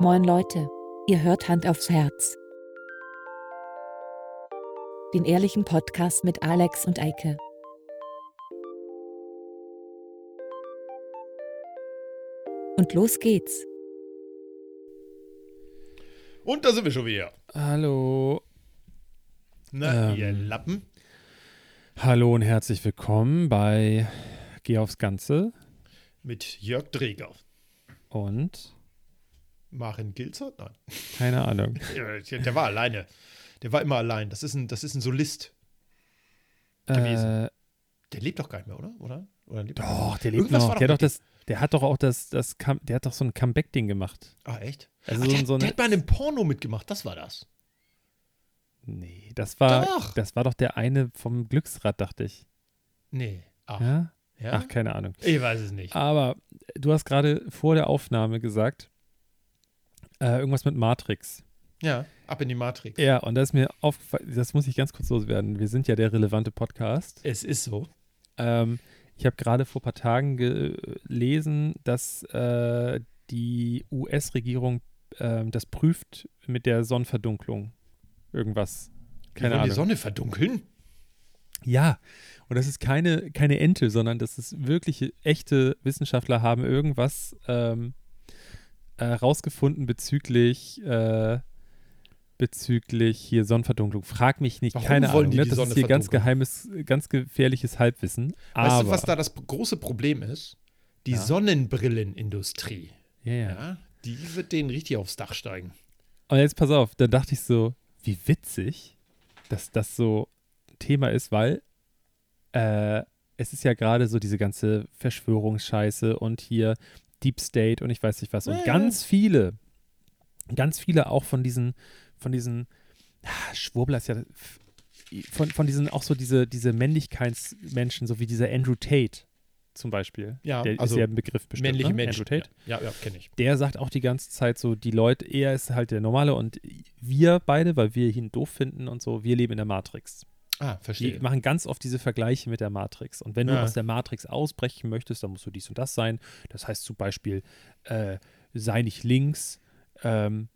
Moin Leute, ihr hört Hand aufs Herz. Den ehrlichen Podcast mit Alex und Eike. Und los geht's. Und da sind wir schon wieder. Hallo. Na, Ähm. ihr Lappen. Hallo und herzlich willkommen bei Geh aufs Ganze Mit Jörg Dreger. und Maren Gilzer? Nein. keine Ahnung. Der, der war alleine. Der war immer allein. Das ist ein, das ist ein Solist. Gewesen. Äh, Der lebt doch gar nicht mehr, oder? Oder? oder lebt doch, der lebt Irgendwas noch. war Der, doch hat doch das, der hat doch auch das, das der hat doch so ein Comeback-Ding gemacht. Ah, echt? Also Ach, so, der, so der eine, hat bei einem Porno mitgemacht. Das war das. Nee, das war, Doch. das war doch der eine vom Glücksrad, dachte ich. Nee. Ach, Ja? ja? Ach, keine Ahnung. Ich weiß es nicht. Aber du hast gerade vor der Aufnahme gesagt, äh, irgendwas mit Matrix. Ja, ab in die Matrix. Ja, und da ist mir aufgefallen, das muss ich ganz kurz loswerden. Wir sind ja der relevante Podcast. Es ist so. Ähm, ich habe gerade vor ein paar Tagen gelesen, dass äh, die US-Regierung ähm, das prüft mit der Sonnenverdunklung. Irgendwas. Keine wollen die Ahnung. Sonne verdunkeln? Ja, und das ist keine, keine Ente, sondern das ist wirkliche, echte Wissenschaftler haben irgendwas ähm, äh, rausgefunden bezüglich, äh, bezüglich hier Sonnenverdunklung. Frag mich nicht, Warum keine Ahnung. die Ne? die Das Sonne ist hier ganz geheimes, ganz gefährliches Halbwissen. Weißt Aber, du, was da das große Problem ist? Die Ja. Sonnenbrillenindustrie. ja, ja. Ja, die wird denen richtig aufs Dach steigen. Und jetzt pass auf, da dachte ich so, wie witzig, dass das so ein Thema ist, weil äh, es ist ja gerade so diese ganze Verschwörungsscheiße und hier Deep State und ich weiß nicht was. Und ganz viele, ganz viele auch von diesen, von diesen, ah, Schwurbler ist ja, von, von diesen, auch so diese, diese Männlichkeitsmenschen, so wie dieser Andrew Tate zum Beispiel. Ja, der also ist ja ein Begriff bestimmt. Männliche ne? Menschen. Andrew Tate Ja, ja, ja kenne ich. der sagt auch die ganze Zeit so, die Leute, er ist halt der Normale und wir beide, weil wir ihn doof finden und so, wir leben in der Matrix. Ah, Die verstehe. machen ganz oft diese Vergleiche mit der Matrix. Und wenn du Ja. aus der Matrix ausbrechen möchtest, dann musst du dies und das sein. Das heißt zum Beispiel, äh, sei nicht links, ähm,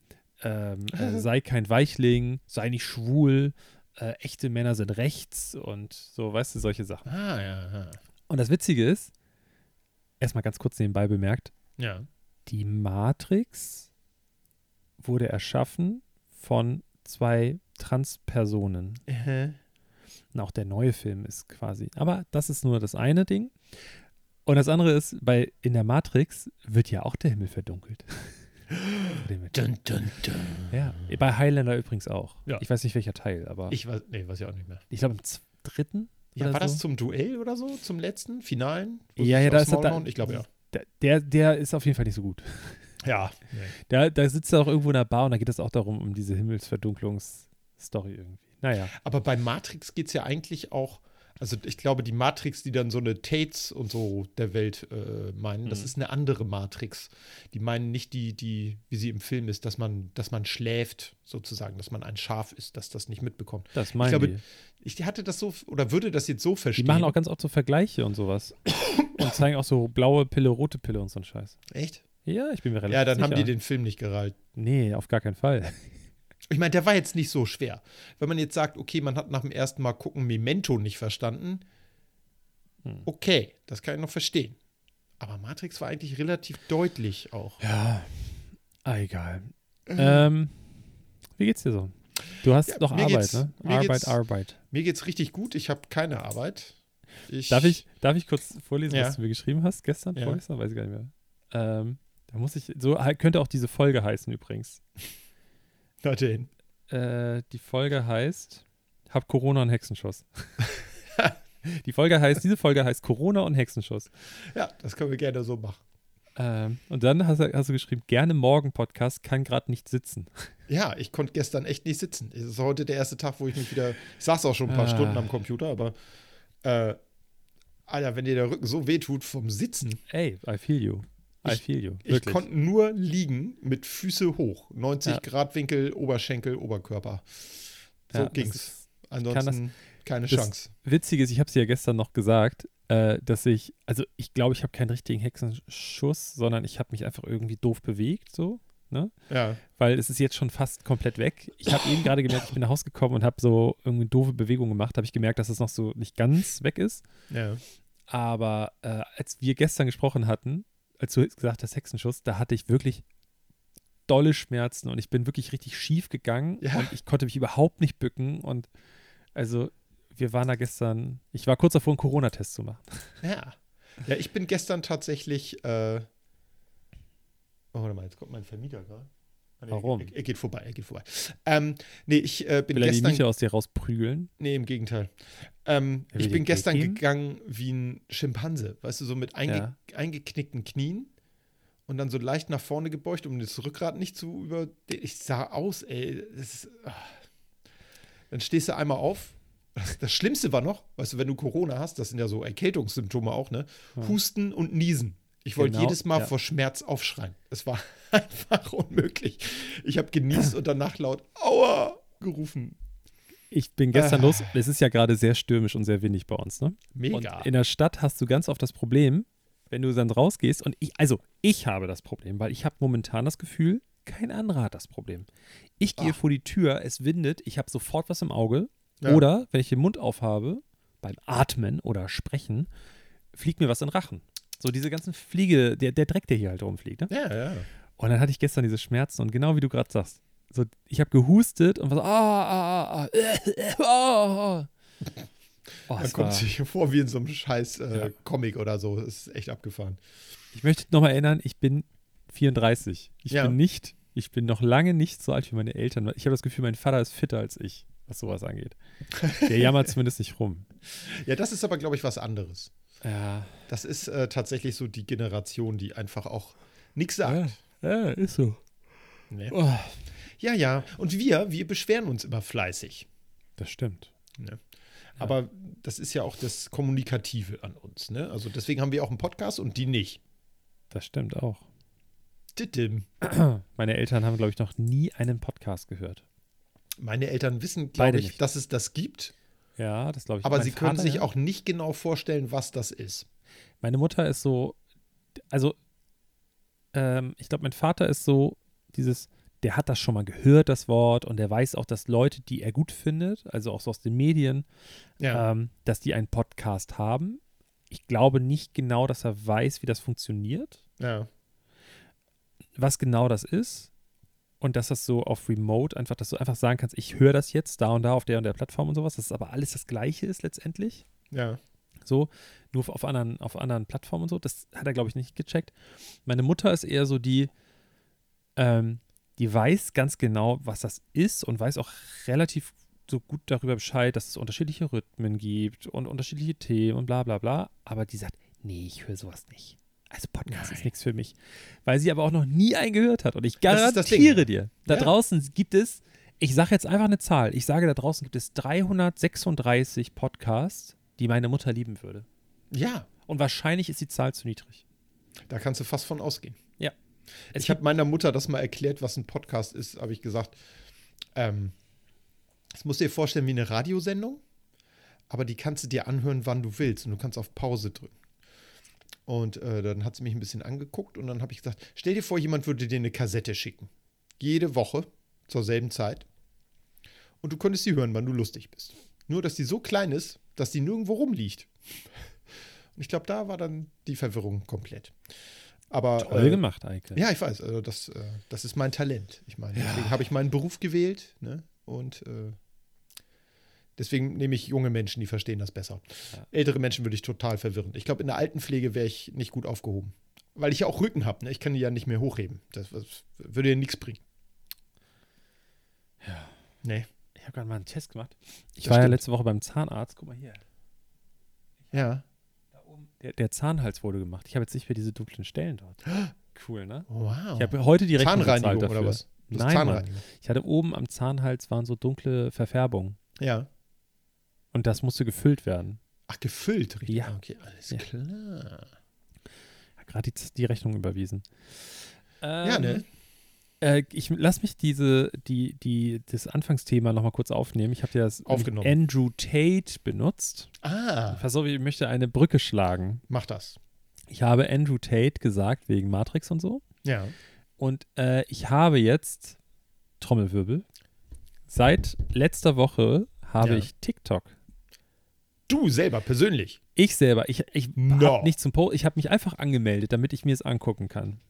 ähm, äh, sei kein Weichling, sei nicht schwul, äh, echte Männer sind rechts und so, weißt du, solche Sachen. Ah, ja, ja. Und das Witzige ist, erstmal ganz kurz nebenbei bemerkt, Ja. die Matrix wurde erschaffen von zwei Transpersonen. Und auch der neue Film ist quasi. Aber das ist nur das eine Ding. Und das andere ist, bei in der Matrix wird ja auch der Himmel verdunkelt. Dun, dun, dun. ja, bei Highlander übrigens auch. Ja. Ich weiß nicht welcher Teil, aber ich, Ich weiß, nee, weiß ich auch nicht mehr. glaube im dritten. Ja, war das so? zum Duell oder so? Zum letzten? Finalen? Ja, ja, da ist er da-? Ich glaube, ja. Der, der, ist auf jeden Fall nicht so gut. Ja. Da, da sitzt er auch irgendwo in der Bar und da geht es auch darum, um diese Himmelsverdunklungsstory irgendwie. Naja. Aber bei Matrix geht es ja eigentlich auch, also ich glaube, die Matrix, die dann so eine Tates und so der Welt äh, meinen, das Mhm. ist eine andere Matrix. Die meinen nicht die, die, wie sie im Film ist, dass man, dass man schläft, sozusagen, dass man ein Schaf ist, dass das nicht mitbekommt. Das meinen glaube, die. Ich hatte das so, oder würde das jetzt so Die verstehen. machen auch ganz oft so Vergleiche und sowas. und zeigen auch so blaue Pille, rote Pille und so ein Scheiß. Echt? Ja, ich bin mir relativ Ja, dann sicher. haben die den Film nicht gereilt. Nee, auf gar keinen Fall. Ich meine, der war jetzt nicht so schwer. Wenn man jetzt sagt, okay, man hat nach dem ersten Mal gucken Memento nicht verstanden, Hm. okay, das kann ich noch verstehen. Aber Matrix war eigentlich relativ deutlich auch. Ja, ah, egal. ähm, wie geht's dir so? Du hast Ja, mir Arbeit, ne? Arbeit, geht's- Arbeit. Mir geht's richtig gut, ich habe keine Arbeit. Ich, Darf ich, darf ich kurz vorlesen, Ja. was du mir geschrieben hast gestern, Ja. vorgestern? Weiß ich gar nicht mehr. Ähm, da muss ich, so halt- könnte auch diese Folge heißen übrigens. Warte hin. Äh, die Folge heißt Hab Corona und Hexenschuss. die Folge heißt, diese Folge heißt Corona und Hexenschuss. Ja, das können wir gerne so machen. Ähm, und dann hast du, hast du geschrieben, gerne morgen Podcast, kann gerade nicht sitzen. Ja, ich konnte gestern echt nicht sitzen. Es ist heute der erste Tag, wo ich mich wieder. Ich saß auch schon ein paar Ah. Stunden am Computer, aber. Äh, Alter, wenn dir der Rücken so wehtut vom Sitzen. Ey, I feel you. I Ich- feel you. Ich Wirklich. konnte nur liegen mit Füße hoch. 90 Ja. Grad Winkel, Oberschenkel, Oberkörper. So Ja, ging's. ist- Ansonsten keine das- Chance. Witzig ist, ich habe es ja gestern noch gesagt, äh, dass ich, also ich glaube, ich habe keinen richtigen Hexenschuss, sondern ich habe mich einfach irgendwie doof bewegt, so. Ne? Ja. Weil es ist jetzt schon fast komplett weg. Ich habe eben gerade gemerkt, ich bin nach Hause gekommen und habe so irgendwie doofe Bewegungen gemacht. Habe ich gemerkt, dass es noch so nicht ganz weg ist. Ja. Aber äh, als wir gestern gesprochen hatten, als du gesagt hast, Hexenschuss, da hatte ich wirklich dolle Schmerzen und ich bin wirklich richtig schief gegangen Ja. und ich konnte mich überhaupt nicht bücken. Und also, wir waren da gestern, ich war kurz davor, einen Corona-Test zu machen. Ja. Ja, ich bin gestern tatsächlich. Äh oh, warte mal, jetzt kommt mein Vermieter gerade. Warum? Er, er geht vorbei, er geht vorbei. Ähm, nee, ich äh, bin Will er die gestern. Miete aus dir rausprügeln? Nee, im Gegenteil. Ähm, ich bin gestern geben? gegangen wie ein Schimpanse, weißt du, so mit einge Ja. eingeknickten Knien und dann so leicht nach vorne gebeugt, um das Rückgrat nicht zu über. Ich sah aus, ey. Ist, ah. Dann stehst du einmal auf. Das, Schlimmste war noch, weißt du, wenn du Corona hast, das sind ja so Erkältungssymptome auch, ne? Husten und Niesen. Ich wollte Genau, jedes Mal ja. vor Schmerz aufschreien. Es war einfach unmöglich. Ich habe genießt und danach laut Aua gerufen. Ich bin gestern Ah. los. Es ist ja gerade sehr stürmisch und sehr windig bei uns, ne? Mega. Und in der Stadt hast du ganz oft das Problem, wenn du dann rausgehst und ich, also ich habe das Problem, weil ich habe momentan das Gefühl, kein anderer hat das Problem. Ich gehe Ah. vor die Tür, es windet, ich habe sofort was im Auge Ja. oder wenn ich den Mund aufhabe, beim Atmen oder Sprechen, fliegt mir was in den Rachen. So diese ganzen Fliege, der, der Dreck, der hier halt rumfliegt. Ne? Ja, ja. Und dann hatte ich gestern diese Schmerzen und genau wie du gerade sagst, so, ich habe gehustet und war so, ah, ah, ah, ah, ah, ah. Oh, es kommt sich vor wie in so einem scheiß äh, Ja. Comic oder so. Das ist echt abgefahren. Ich möchte nochmal erinnern, ich bin 34. Ich Ja. bin nicht, ich bin noch lange nicht so alt wie meine Eltern. Ich habe das Gefühl, mein Vater ist fitter als ich, was sowas angeht. Der jammert zumindest nicht rum. Ja, das ist aber, glaube ich, was anderes. Ja, Das ist äh, tatsächlich so die Generation, die einfach auch nichts sagt. ja, ist so. Nee. Oh, Ja, ja. Und wir, wir beschweren uns immer fleißig. das stimmt. Aber das ist ja auch das Kommunikative an uns. Ne? Also deswegen haben wir auch einen Podcast und die nicht. Das stimmt auch. Titim. Meine Eltern haben, glaube ich, noch nie einen Podcast gehört. Meine Eltern wissen, glaube ich, nicht. dass es das gibt, Ja, das glaube ich. aber sie können Vater, sich ja. auch nicht genau vorstellen, was das ist. Meine Mutter ist so, also ähm, ich glaube, mein Vater ist so dieses, der hat das schon mal gehört, das Wort, und der weiß auch, dass Leute, die er gut findet, also auch so aus den Medien, Ja. ähm, dass die einen Podcast haben. Ich glaube nicht genau, dass er weiß, wie das funktioniert, ja. was genau das ist. Und dass das so auf Remote einfach, dass du einfach sagen kannst, ich höre das jetzt da und da auf der und der Plattform und sowas, dass es aber alles das Gleiche ist letztendlich. Ja. So, nur auf anderen, auf anderen Plattformen und so. Das hat er, glaube ich, nicht gecheckt. Meine Mutter ist eher so die, ähm, die weiß ganz genau, was das ist und weiß auch relativ so gut darüber Bescheid, dass es unterschiedliche Rhythmen gibt und unterschiedliche Themen und bla bla bla. Aber die sagt, nee, ich höre sowas nicht. Also Podcast ist Nein. nichts für mich. Weil sie aber auch noch nie einen gehört hat. Und ich Das ist das Ding. garantiere dir, da Ja. draußen gibt es, ich sage jetzt einfach eine Zahl, ich sage, da draußen gibt es 336 Podcasts, die meine Mutter lieben würde. Ja, Und wahrscheinlich ist die Zahl zu niedrig. da kannst du fast von ausgehen. Es ich habe meiner Mutter das mal erklärt, was ein Podcast ist, habe ich gesagt. Ähm, das musst du dir vorstellen wie eine Radiosendung, aber die kannst du dir anhören, wann du willst und du kannst auf Pause drücken. Und äh, dann hat sie mich ein bisschen angeguckt und dann habe ich gesagt, stell dir vor, jemand würde dir eine Kassette schicken. Jede Woche zur selben Zeit. Und du könntest sie hören, wann du lustig bist. Nur, dass die so klein ist, dass die nirgendwo rumliegt. Und ich glaube, da war dann die Verwirrung komplett. Aber Toll äh, gemacht, Eike. ja, ich weiß, also das, äh, das ist mein Talent. Ich meine, deswegen habe ich meinen Beruf gewählt ne? und äh, deswegen nehme ich junge Menschen, die verstehen das besser. Ja. Ältere Menschen würde ich total verwirren. Ich glaube, in der Altenpflege wäre ich nicht gut aufgehoben. Weil ich ja auch Rücken habe, ne? ich kann die ja nicht mehr hochheben. Das, das würde ja nichts bringen. Ja. Nee. Ich habe gerade mal einen Test gemacht. Ich Das war ja stimmt. letzte Woche beim Zahnarzt. Guck mal hier. Ja. Der, der Zahnhals wurde gemacht. Ich habe jetzt nicht mehr diese dunklen Stellen dort. Cool, ne? Wow. Ich habe heute die Rechnung bezahlt Zahnreinigung dafür. oder was? Das Nein, Mann. Ich hatte oben am Zahnhals waren so dunkle Verfärbungen. Ja. Und das musste gefüllt werden. Ach, gefüllt, richtig. Ja. Ah, Okay, alles Ja. klar. Gerade die, die Rechnung überwiesen. Ja, ne? Äh, ich lass mich diese, die, die, das Anfangsthema nochmal kurz aufnehmen. Ich habe ja das. Andrew Tate benutzt. Ah, Pass auf, ich möchte eine Brücke schlagen. mach das. Ich habe Andrew Tate gesagt, wegen Matrix und so. Ja. Und äh, ich habe jetzt, Trommelwirbel, seit letzter Woche habe Ja. ich TikTok. Du selber, persönlich. Ich selber, ich, ich No. habe nicht zum Post, ich habe mich einfach angemeldet, damit ich mir es angucken kann.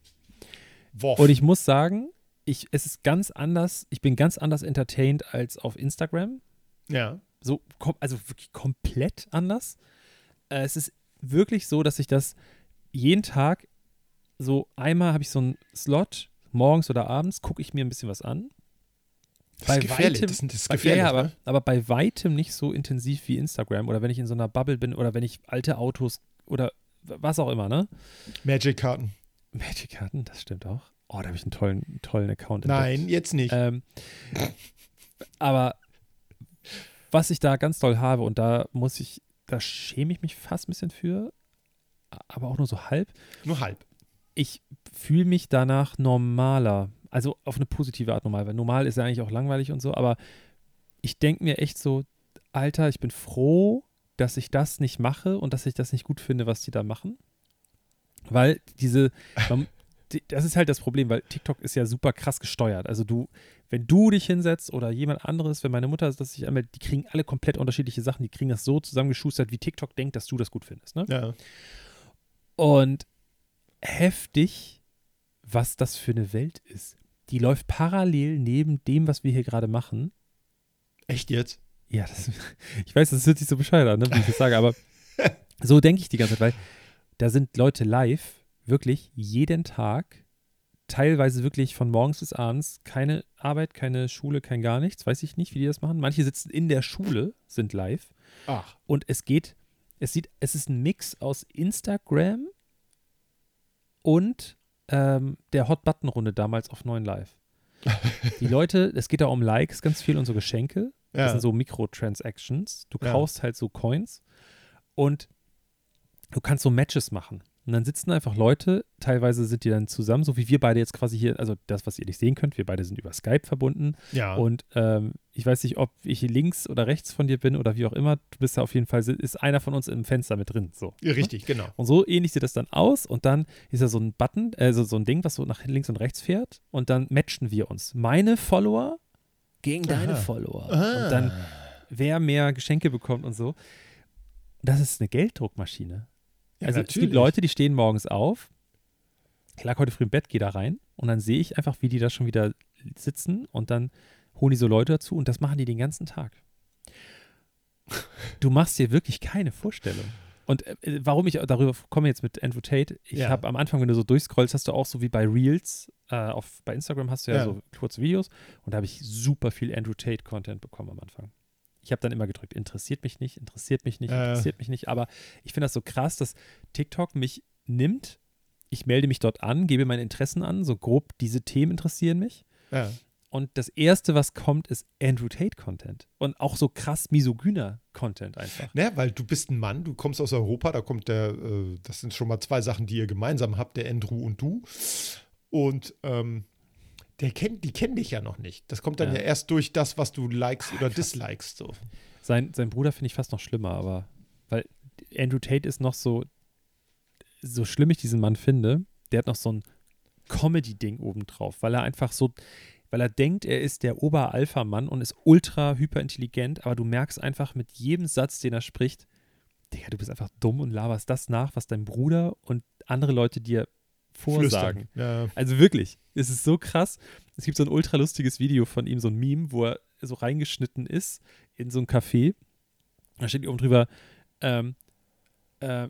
Woff. Und ich muss sagen, ich, es ist ganz anders, ich bin ganz anders entertained als auf Instagram. ja. So, also wirklich komplett anders. Äh, es ist wirklich so, dass ich das jeden Tag so einmal habe ich so einen Slot, morgens oder abends, gucke ich mir ein bisschen was an. Das ist gefährlich. das, das ist bei- gefährlich. ja, ja, aber, ne? aber bei weitem nicht so intensiv wie Instagram oder wenn ich in so einer Bubble bin oder wenn ich alte Autos oder was auch immer, ne? Magic-Karten. Magic-Karten, das stimmt auch. Oh, da habe ich einen tollen, tollen Account Nein, entdeckt. jetzt nicht. Ähm, aber was ich da ganz toll habe, und da muss ich, da schäme ich mich fast ein bisschen für, aber auch nur so halb. Nur halb. Ich fühle mich danach normaler. Also auf eine positive Art normal, weil normal ist ja eigentlich auch langweilig und so, aber ich denke mir echt so, Alter, ich bin froh, dass ich das nicht mache und dass ich das nicht gut finde, was die da machen. Weil diese, das ist halt das Problem, weil TikTok ist ja super krass gesteuert. Also du, wenn du dich hinsetzt oder jemand anderes, wenn meine Mutter das sich anmeldet, die kriegen alle komplett unterschiedliche Sachen, die kriegen das so zusammengeschustert, wie TikTok denkt, dass du das gut findest. Ne? Ja. Und heftig, was das für eine Welt ist. Die läuft parallel neben dem, was wir hier gerade machen. Echt jetzt? Ja, das, ich weiß, das hört sich so bescheuert an, ne, wie ich das sage, aber so denke ich die ganze Zeit, weil da sind Leute live, wirklich jeden Tag, teilweise wirklich von morgens bis abends, keine Arbeit, keine Schule, kein gar nichts, weiß ich nicht, wie die das machen. Manche sitzen in der Schule, sind live Ach. und es geht, es sieht, es ist ein Mix aus Instagram und ähm, der Hot-Button-Runde damals auf 9 Live. Die Leute, es geht da um Likes ganz viel und so Geschenke. Das Ja. sind so Mikrotransactions. Du Ja. kaufst halt so Coins und du kannst so Matches machen. Und dann sitzen einfach Leute, teilweise sind die dann zusammen, so wie wir beide jetzt quasi hier, also das, was ihr nicht sehen könnt, wir beide sind über Skype verbunden. ja. Und ähm, ich weiß nicht, ob ich links oder rechts von dir bin oder wie auch immer. Du bist da auf jeden Fall, ist einer von uns im Fenster mit drin. So. Ja, Richtig, genau. Und so ähnlich sieht das dann aus. Und dann ist da so ein Button, also so ein Ding, was so nach links und rechts fährt. Und dann matchen wir uns. Meine Follower gegen deine Aha. Follower. Ah. Und dann wer mehr Geschenke bekommt und so. Das ist eine Gelddruckmaschine. Ja, also es natürlich. gibt Leute, die stehen morgens auf. Ich lag heute früh im Bett, gehe da rein und dann sehe ich einfach, wie die da schon wieder sitzen und dann holen die so Leute dazu und das machen die den ganzen Tag. Du machst dir wirklich keine Vorstellung. Und äh, warum ich darüber komme jetzt mit Andrew Tate, ich Ja. habe am Anfang, wenn du so durchscrollst, hast du auch so wie bei Reels, äh, auf, bei Instagram hast du ja, Ja. so kurze Videos und da habe ich super viel Andrew Tate-Content bekommen am Anfang. Ich habe dann immer gedrückt, interessiert mich nicht, interessiert mich nicht, Äh. interessiert mich nicht. Aber ich finde das so krass, dass TikTok mich nimmt. Ich melde mich dort an, gebe meine Interessen an, so grob, diese Themen interessieren mich. Ja. Und das Erste, was kommt, ist Andrew Tate-Content. Und auch so krass misogyner Content einfach. Ne, weil du bist ein Mann, du kommst aus Europa, da kommt der, äh, das sind schon mal zwei Sachen, die ihr gemeinsam habt, der Andrew und du. Und ähm, der kennt, die kennen dich ja noch nicht. Das kommt dann Ja. ja, erst durch das, was du likest oder dislikest. So. Sein, sein Bruder finde ich fast noch schlimmer, aber weil Andrew Tate ist noch so, so schlimm ich diesen Mann finde, der hat noch so ein Comedy-Ding obendrauf, weil er einfach so, weil er denkt, er ist der Ober-Alpha-Mann und ist ultra hyperintelligent, aber du merkst einfach mit jedem Satz, den er spricht, Digga, du bist einfach dumm und laberst das nach, was dein Bruder und andere Leute dir vorsagen. Ja. Also wirklich, es ist so krass. Es gibt so ein ultra lustiges Video von ihm, so ein Meme, wo er so reingeschnitten ist in so ein Café. Da steht oben drüber, ähm, äh,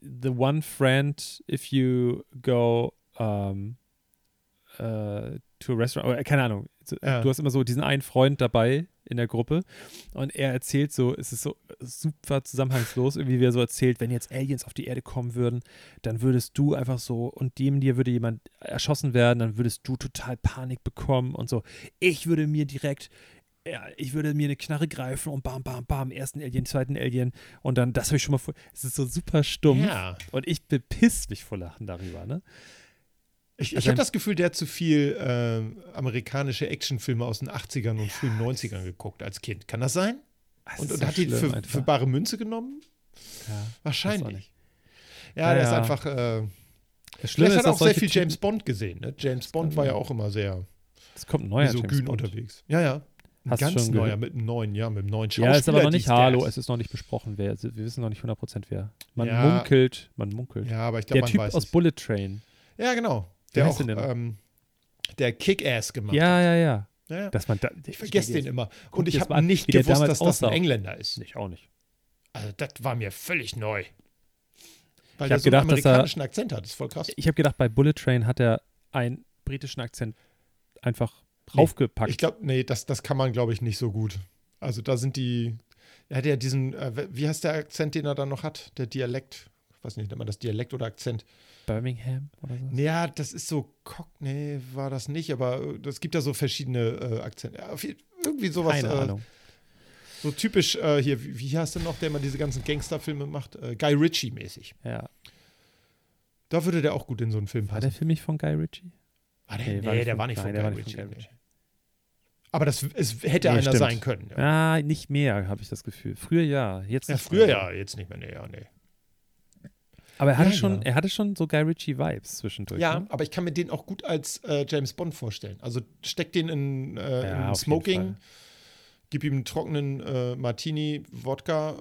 the one friend if you go ähm, äh, to a restaurant, oder, keine Ahnung. Ja. Du hast immer so diesen einen Freund dabei in der Gruppe und er erzählt so, es ist so super zusammenhangslos, irgendwie wie er so erzählt, wenn jetzt Aliens auf die Erde kommen würden, dann würdest du einfach so und dem dir würde jemand erschossen werden, dann würdest du total Panik bekommen und so. Ich würde mir direkt, ja, ich würde mir eine Knarre greifen und bam, bam, bam, ersten Alien, zweiten Alien und dann, das habe ich schon mal vor. Es ist so super stumm ja. und ich bepiss mich vor Lachen darüber, ne? Ich, ich Also habe das Gefühl, der hat zu viel äh, amerikanische Actionfilme aus den 80ern und frühen 90ern geguckt als Kind. Kann das sein? Das Und, und so hat die für, für bare Münze genommen? ja, Wahrscheinlich. Ja, Ja, der ist ja. einfach. Äh, Das Schlimme Vielleicht ist, hat auch sehr viel Typen- James Bond gesehen. Ne? James Bond war ja auch immer sehr Es kommt ein neuer so James Bond. unterwegs. Ja, ja. Ein Hast ganz neuer, gehört? mit einem neuen, ja, mit einem neuen Schauspieler. Ja, ist aber noch nicht. Hallo, es ist noch nicht besprochen, wer. Wir wissen noch nicht 100% wer. Man Ja. munkelt, man munkelt. Ja, aber ich der glaube, man Typ weiß aus es. Bullet Train. Ja, genau. Der auch, ähm, der Kick-Ass gemacht Ja, hat. ja, ja. Ja. Dass man da, Ich vergesse den immer. Und ich habe nicht gewusst, dass das ein aussah. Engländer ist. Ich auch nicht. Also, das war mir völlig neu. Weil Ich der so einen gedacht, er- amerikanischen Akzent hat. Das ist voll krass. Ich habe gedacht, bei Bullet Train hat er einen britischen Akzent einfach draufgepackt. Ich glaube, nee, das, das kann man, glaube ich, nicht so gut. Also, da sind die. Er hat ja diesen, äh, wie heißt der Akzent, den er dann noch hat? Der Dialekt. Ich weiß nicht, nennt man das Dialekt oder Akzent? Birmingham oder so? Ja, das ist so Cockney, war das nicht, aber es gibt ja so verschiedene äh, Akzente. Ja, irgendwie sowas. Keine äh, Ahnung. So typisch äh, hier, wie, wie heißt der noch, der immer diese ganzen Gangsterfilme macht? Äh, Guy Ritchie-mäßig. Ja. Da würde der auch gut in so einen Film War passen. der Film nicht von Guy Ritchie? War der? Nee, Nee, war nicht der von- war nicht nein, von der Guy war nicht von Ritchie. Guy. Ritchie. Aber das es hätte Nee, einer stimmt. sein können. Ja. Ah, nicht mehr, habe ich das Gefühl. Früher ja, jetzt Ja, früher ja, jetzt nicht mehr. Nee, ja, nee. Aber er hatte Ja, schon, ja. er hatte schon so Guy Ritchie Vibes zwischendurch. Ja, ne? aber ich kann mir den auch gut als äh, James Bond vorstellen. Also steck den in, äh, Ja, in Smoking, gib ihm einen trockenen äh, Martini, Wodka,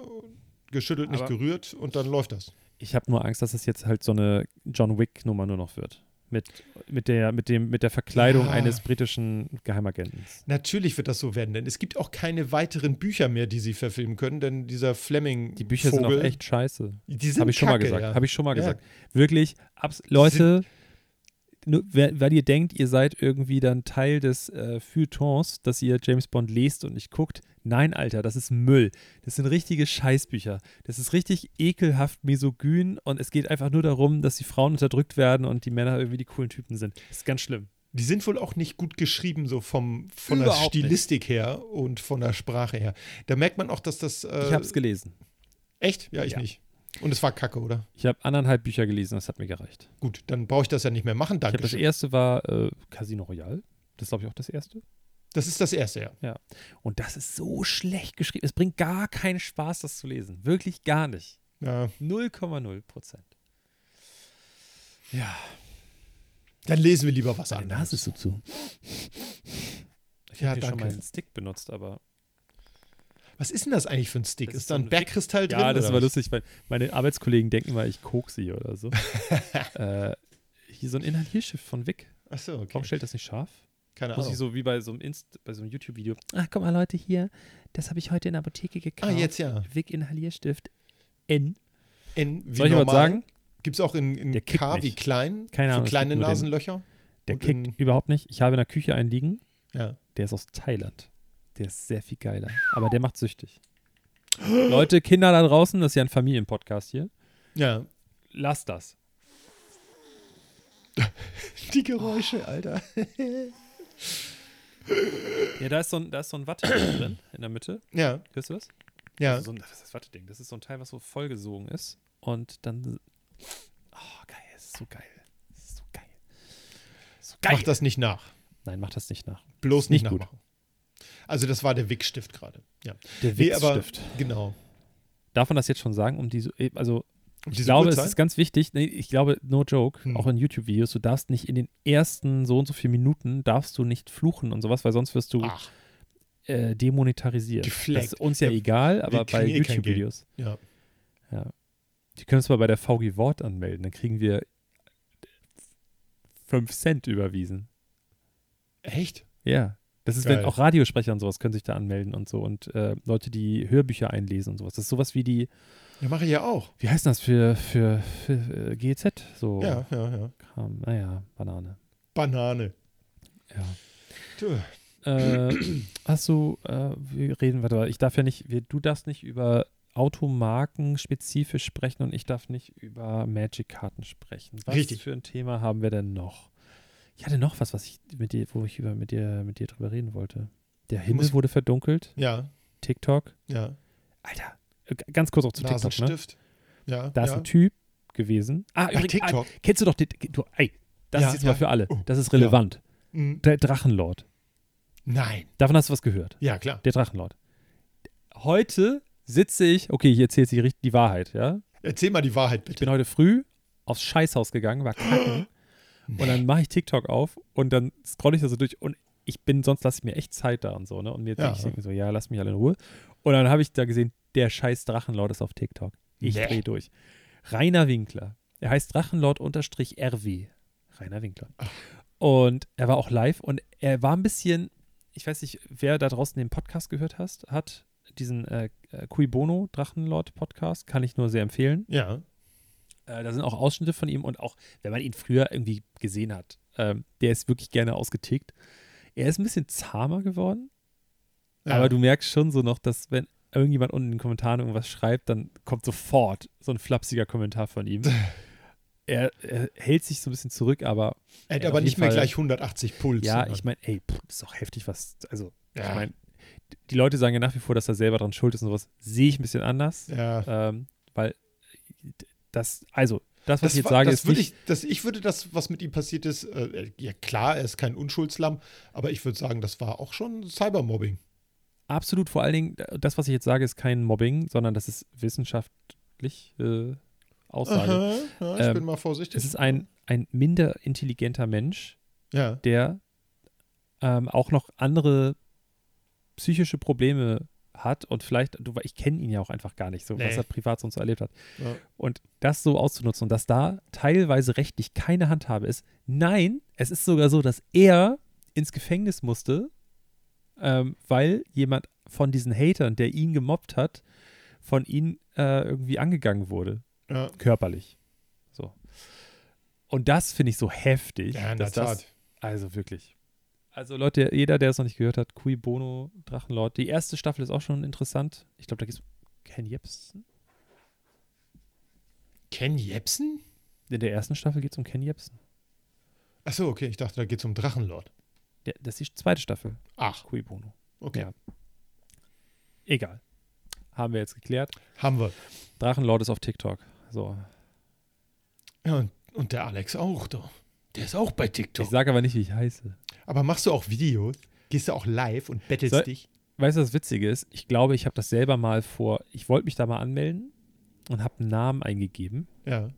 geschüttelt, nicht Aber- gerührt und dann läuft das. Ich habe nur Angst, dass es jetzt halt so eine John Wick Nummer nur noch wird. Mit, mit, der, mit, dem, mit der Verkleidung Ja. eines britischen Geheimagenten. Natürlich wird das so werden, denn es gibt auch keine weiteren Bücher mehr, die sie verfilmen können, denn dieser Fleming. Die Bücher sind auch echt scheiße. Die sind Habe ich schon mal gesagt. Ja. Habe ich schon mal Ja. gesagt. Wirklich, Leute, nur, weil ihr denkt, ihr seid irgendwie dann Teil des äh, Feuilletons, dass ihr James Bond lest und nicht guckt. Nein, Alter, das ist Müll. Das sind richtige Scheißbücher. Das ist richtig ekelhaft misogyn und es geht einfach nur darum, dass die Frauen unterdrückt werden und die Männer irgendwie die coolen Typen sind. Das ist ganz schlimm. Die sind wohl auch nicht gut geschrieben, so vom, von der Überhaupt nicht. Stilistik her und von der Sprache her. Da merkt man auch, dass das. Äh, Ich habe es gelesen. Echt? Ja, ich Ja. nicht. Und es war kacke, oder? Ich habe anderthalb Bücher gelesen, das hat mir gereicht. Gut, dann brauche ich das ja nicht mehr machen. Danke. das erste war äh, Casino Royale. Das ist, glaube ich, auch das erste. Das ist das erste, ja. Und das ist so schlecht geschrieben. Es bringt gar keinen Spaß, das zu lesen. Wirklich gar nicht. ja. 0,0 Prozent. Ja. Dann lesen wir lieber was Deine anderes. Nase ist so zu. Ich Ja, habe schon mal einen Stick benutzt, aber. Was ist denn das eigentlich für ein Stick? Das ist, da ein Bergkristall drin? Ja, das war lustig, weil meine Arbeitskollegen denken mal, ich kokse hier oder so. äh, hier so ein Inhalierschiff von Vic. Ach so, okay. Warum stellt das nicht scharf? Keine Muss Ahnung. ich so wie bei so einem, Inst bei so einem YouTube-Video. Ach, guck mal, Leute, hier. Das habe ich heute in der Apotheke ah, gekauft. jetzt ja. Vic Inhalierstift N. In, wie Soll ich mal normal. sagen? Gibt es auch in, in Der K wie klein? Keine Ahnung, Für kleine nur den- Nasenlöcher? Der kickt überhaupt nicht. Ich habe in der Küche einen liegen. Ja. Der ist aus Thailand. Der ist sehr viel geiler. Aber der macht süchtig. Leute, Kinder da draußen, das ist ja ein Familienpodcast hier. Ja. Lasst das. Die Geräusche, Alter. Ja, da ist so ein, da ist so ein Watteding drin in der Mitte. Ja, Hörst du das? ja. Also so ein, das ist das Watteding. Das ist so ein Teil, was so vollgesogen ist. Und dann. Oh, geil. Das ist so geil. Das ist so geil. So geil. Mach das nicht nach. Nein, mach das nicht nach. Bloß Nicht nicht, gut. Also das war der Wickstift gerade. Ja. Der Nee, aber Wichsstift. genau. Darf man das jetzt schon sagen? Um diese, also Um Ich diese glaube, es Uhrzeit? ist ganz wichtig, nee, ich glaube, no joke, Hm. auch in YouTube-Videos, du darfst nicht in den ersten so und so vielen Minuten darfst du nicht fluchen und sowas, weil sonst wirst du Ach, äh, demonetarisiert. Gefleckt. Das ist uns ja, Ja, egal, aber bei eh YouTube-Videos. ja. Die können uns mal bei der VG Wort anmelden, dann kriegen wir 5 Cent überwiesen. Echt? Ja. Das ist, wenn Geil. auch Radiosprecher und sowas können sich da anmelden und so und äh, Leute, die Hörbücher einlesen und sowas. Das ist sowas wie die, Ja, mache ich ja auch. wie heißt das für, für, für äh, GEZ? So Ja, ja, ja. Kram. Naja, Banane. Banane. Ja. Du, Äh, hast du, äh, wir reden, warte mal, ich darf ja nicht, wir, du darfst nicht über Automarken spezifisch sprechen und ich darf nicht über Magic-Karten sprechen. Was Richtig. für ein Thema haben wir denn noch? Ich hatte noch was, was ich mit dir, wo ich über mit dir, mit dir drüber reden wollte. Der Himmel Muss- wurde verdunkelt, ja, TikTok. ja. Alter, äh, ganz kurz auch zu TikTok, ne? Nasenstift. Ja, Da ist ja. ein Typ gewesen. Ah, Ach, übrigens, TikTok. Ah, kennst du doch, den- du, ey, das Ja, ist jetzt ja. mal für alle. Oh, Das ist relevant. Mhm. Der Drachenlord. Nein. Davon hast du was gehört. Ja, klar. Der Drachenlord. Heute sitze ich, okay, ich erzähle jetzt die, die Wahrheit, ja. Erzähl mal die Wahrheit Ich bitte. bin heute früh aufs Scheißhaus gegangen, war kacken. Und dann mache ich TikTok auf und dann scrolle ich da so durch und ich bin, sonst lasse ich mir echt Zeit da und so, ne? Und mir Ja. denke ich denk mir so, ja, lass mich alle in Ruhe. Und dann habe ich da gesehen, der scheiß Drachenlord ist auf TikTok. Ich Nee. drehe durch. Rainer Winkler. Er heißt Drachenlord-RW. Rainer Winkler. Und er war auch live und er war ein bisschen, ich weiß nicht, wer da draußen den Podcast gehört hast, hat, diesen äh, äh, Cui Bono Drachenlord Podcast, kann ich nur sehr empfehlen. Ja. Äh, da sind auch Ausschnitte von ihm und auch, wenn man ihn früher irgendwie gesehen hat, ähm, der ist wirklich gerne ausgetickt. Er ist ein bisschen zahmer geworden, ja. aber du merkst schon so noch, dass wenn irgendjemand unten in den Kommentaren irgendwas schreibt, dann kommt sofort so ein flapsiger Kommentar von ihm. er, er hält sich so ein bisschen zurück, aber Er hat aber nicht mehr Fall. gleich 180 Puls. ja, sondern- ich meine, ey, pff, das ist doch heftig, was, also, Ja. ich meine, die Leute sagen ja nach wie vor, dass er selber dran schuld ist und sowas. Sehe ich ein bisschen anders, Ja. ähm, weil das, also, das, was Das ich jetzt war- sage, ist würde nicht, ich, das, ich würde das, was mit ihm passiert ist, äh, ja klar, er ist kein Unschuldslamm, aber ich würde sagen, das war auch schon Cybermobbing. Absolut, vor allen Dingen, das, was ich jetzt sage, ist kein Mobbing, sondern das ist wissenschaftlich äh, Aussage. Aha, ja, ich Ähm, bin mal vorsichtig. Es ist ein, ein minder intelligenter Mensch, ja. der ähm, auch noch andere psychische Probleme hat und vielleicht, du, ich kenne ihn ja auch einfach gar nicht, so Nee. was er privat sonst so erlebt hat. Ja. Und das so auszunutzen und dass da teilweise rechtlich keine Handhabe ist. Nein, es ist sogar so, dass er ins Gefängnis musste, ähm, weil jemand von diesen Hatern, der ihn gemobbt hat, von ihm äh, irgendwie angegangen wurde, Ja. körperlich. So. Und das finde ich so heftig. ja, in der dass das, Tat. also wirklich. Also Leute, jeder, der es noch nicht gehört hat, Cui Bono, Drachenlord. Die erste Staffel ist auch schon interessant. Ich glaube, da geht es um Ken Jebsen. Ken Jebsen? In der ersten Staffel geht es um Ken Jebsen. Achso, okay, ich dachte, da geht es um Drachenlord. Der, das ist die zweite Staffel, Ach, Cui Bono. okay. Ja. Egal. Haben wir jetzt geklärt. Haben wir. Drachenlord ist auf TikTok. So. Ja, und, und der Alex auch, doch. Der ist auch bei TikTok. Ich sage aber nicht, wie ich heiße. Aber machst du auch Videos? Gehst du auch live und bettelst Soll- dich? Weißt du, was Witzige ist? Ich glaube, ich habe das selber mal vor. Ich wollte mich da mal anmelden und habe einen Namen eingegeben. Ja.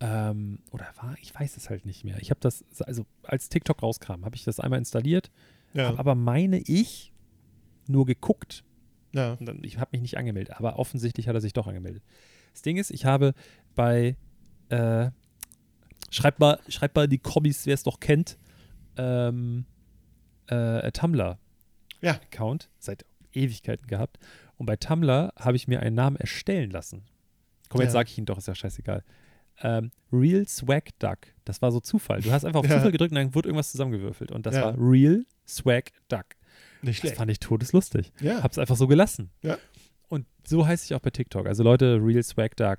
Ähm, oder war, ich weiß es halt nicht mehr. Ich habe das, also als TikTok rauskam, habe ich das einmal installiert, Ja. habe aber meine ich nur geguckt. ja. Und dann, ich habe mich nicht angemeldet, aber offensichtlich hat er sich doch angemeldet. Das Ding ist, ich habe bei, äh, schreibt mal, schreibt mal in die Kommis, wer es doch kennt, ähm, äh, Tumblr Ja. Account seit Ewigkeiten gehabt. Und bei Tumblr habe ich mir einen Namen erstellen lassen. Komm, jetzt Ja. sage ich ihn doch, ist ja scheißegal. Ähm, Real Swag Duck. Das war so Zufall. Du hast einfach auf Ja. Zufall gedrückt und dann wurde irgendwas zusammengewürfelt. Und das Ja. war Real Swag Duck. Nicht Das schlecht. fand ich todeslustig. Ja. Hab's einfach so gelassen. Ja. Und so heiße ich auch bei TikTok. Also Leute, Real Swag Duck,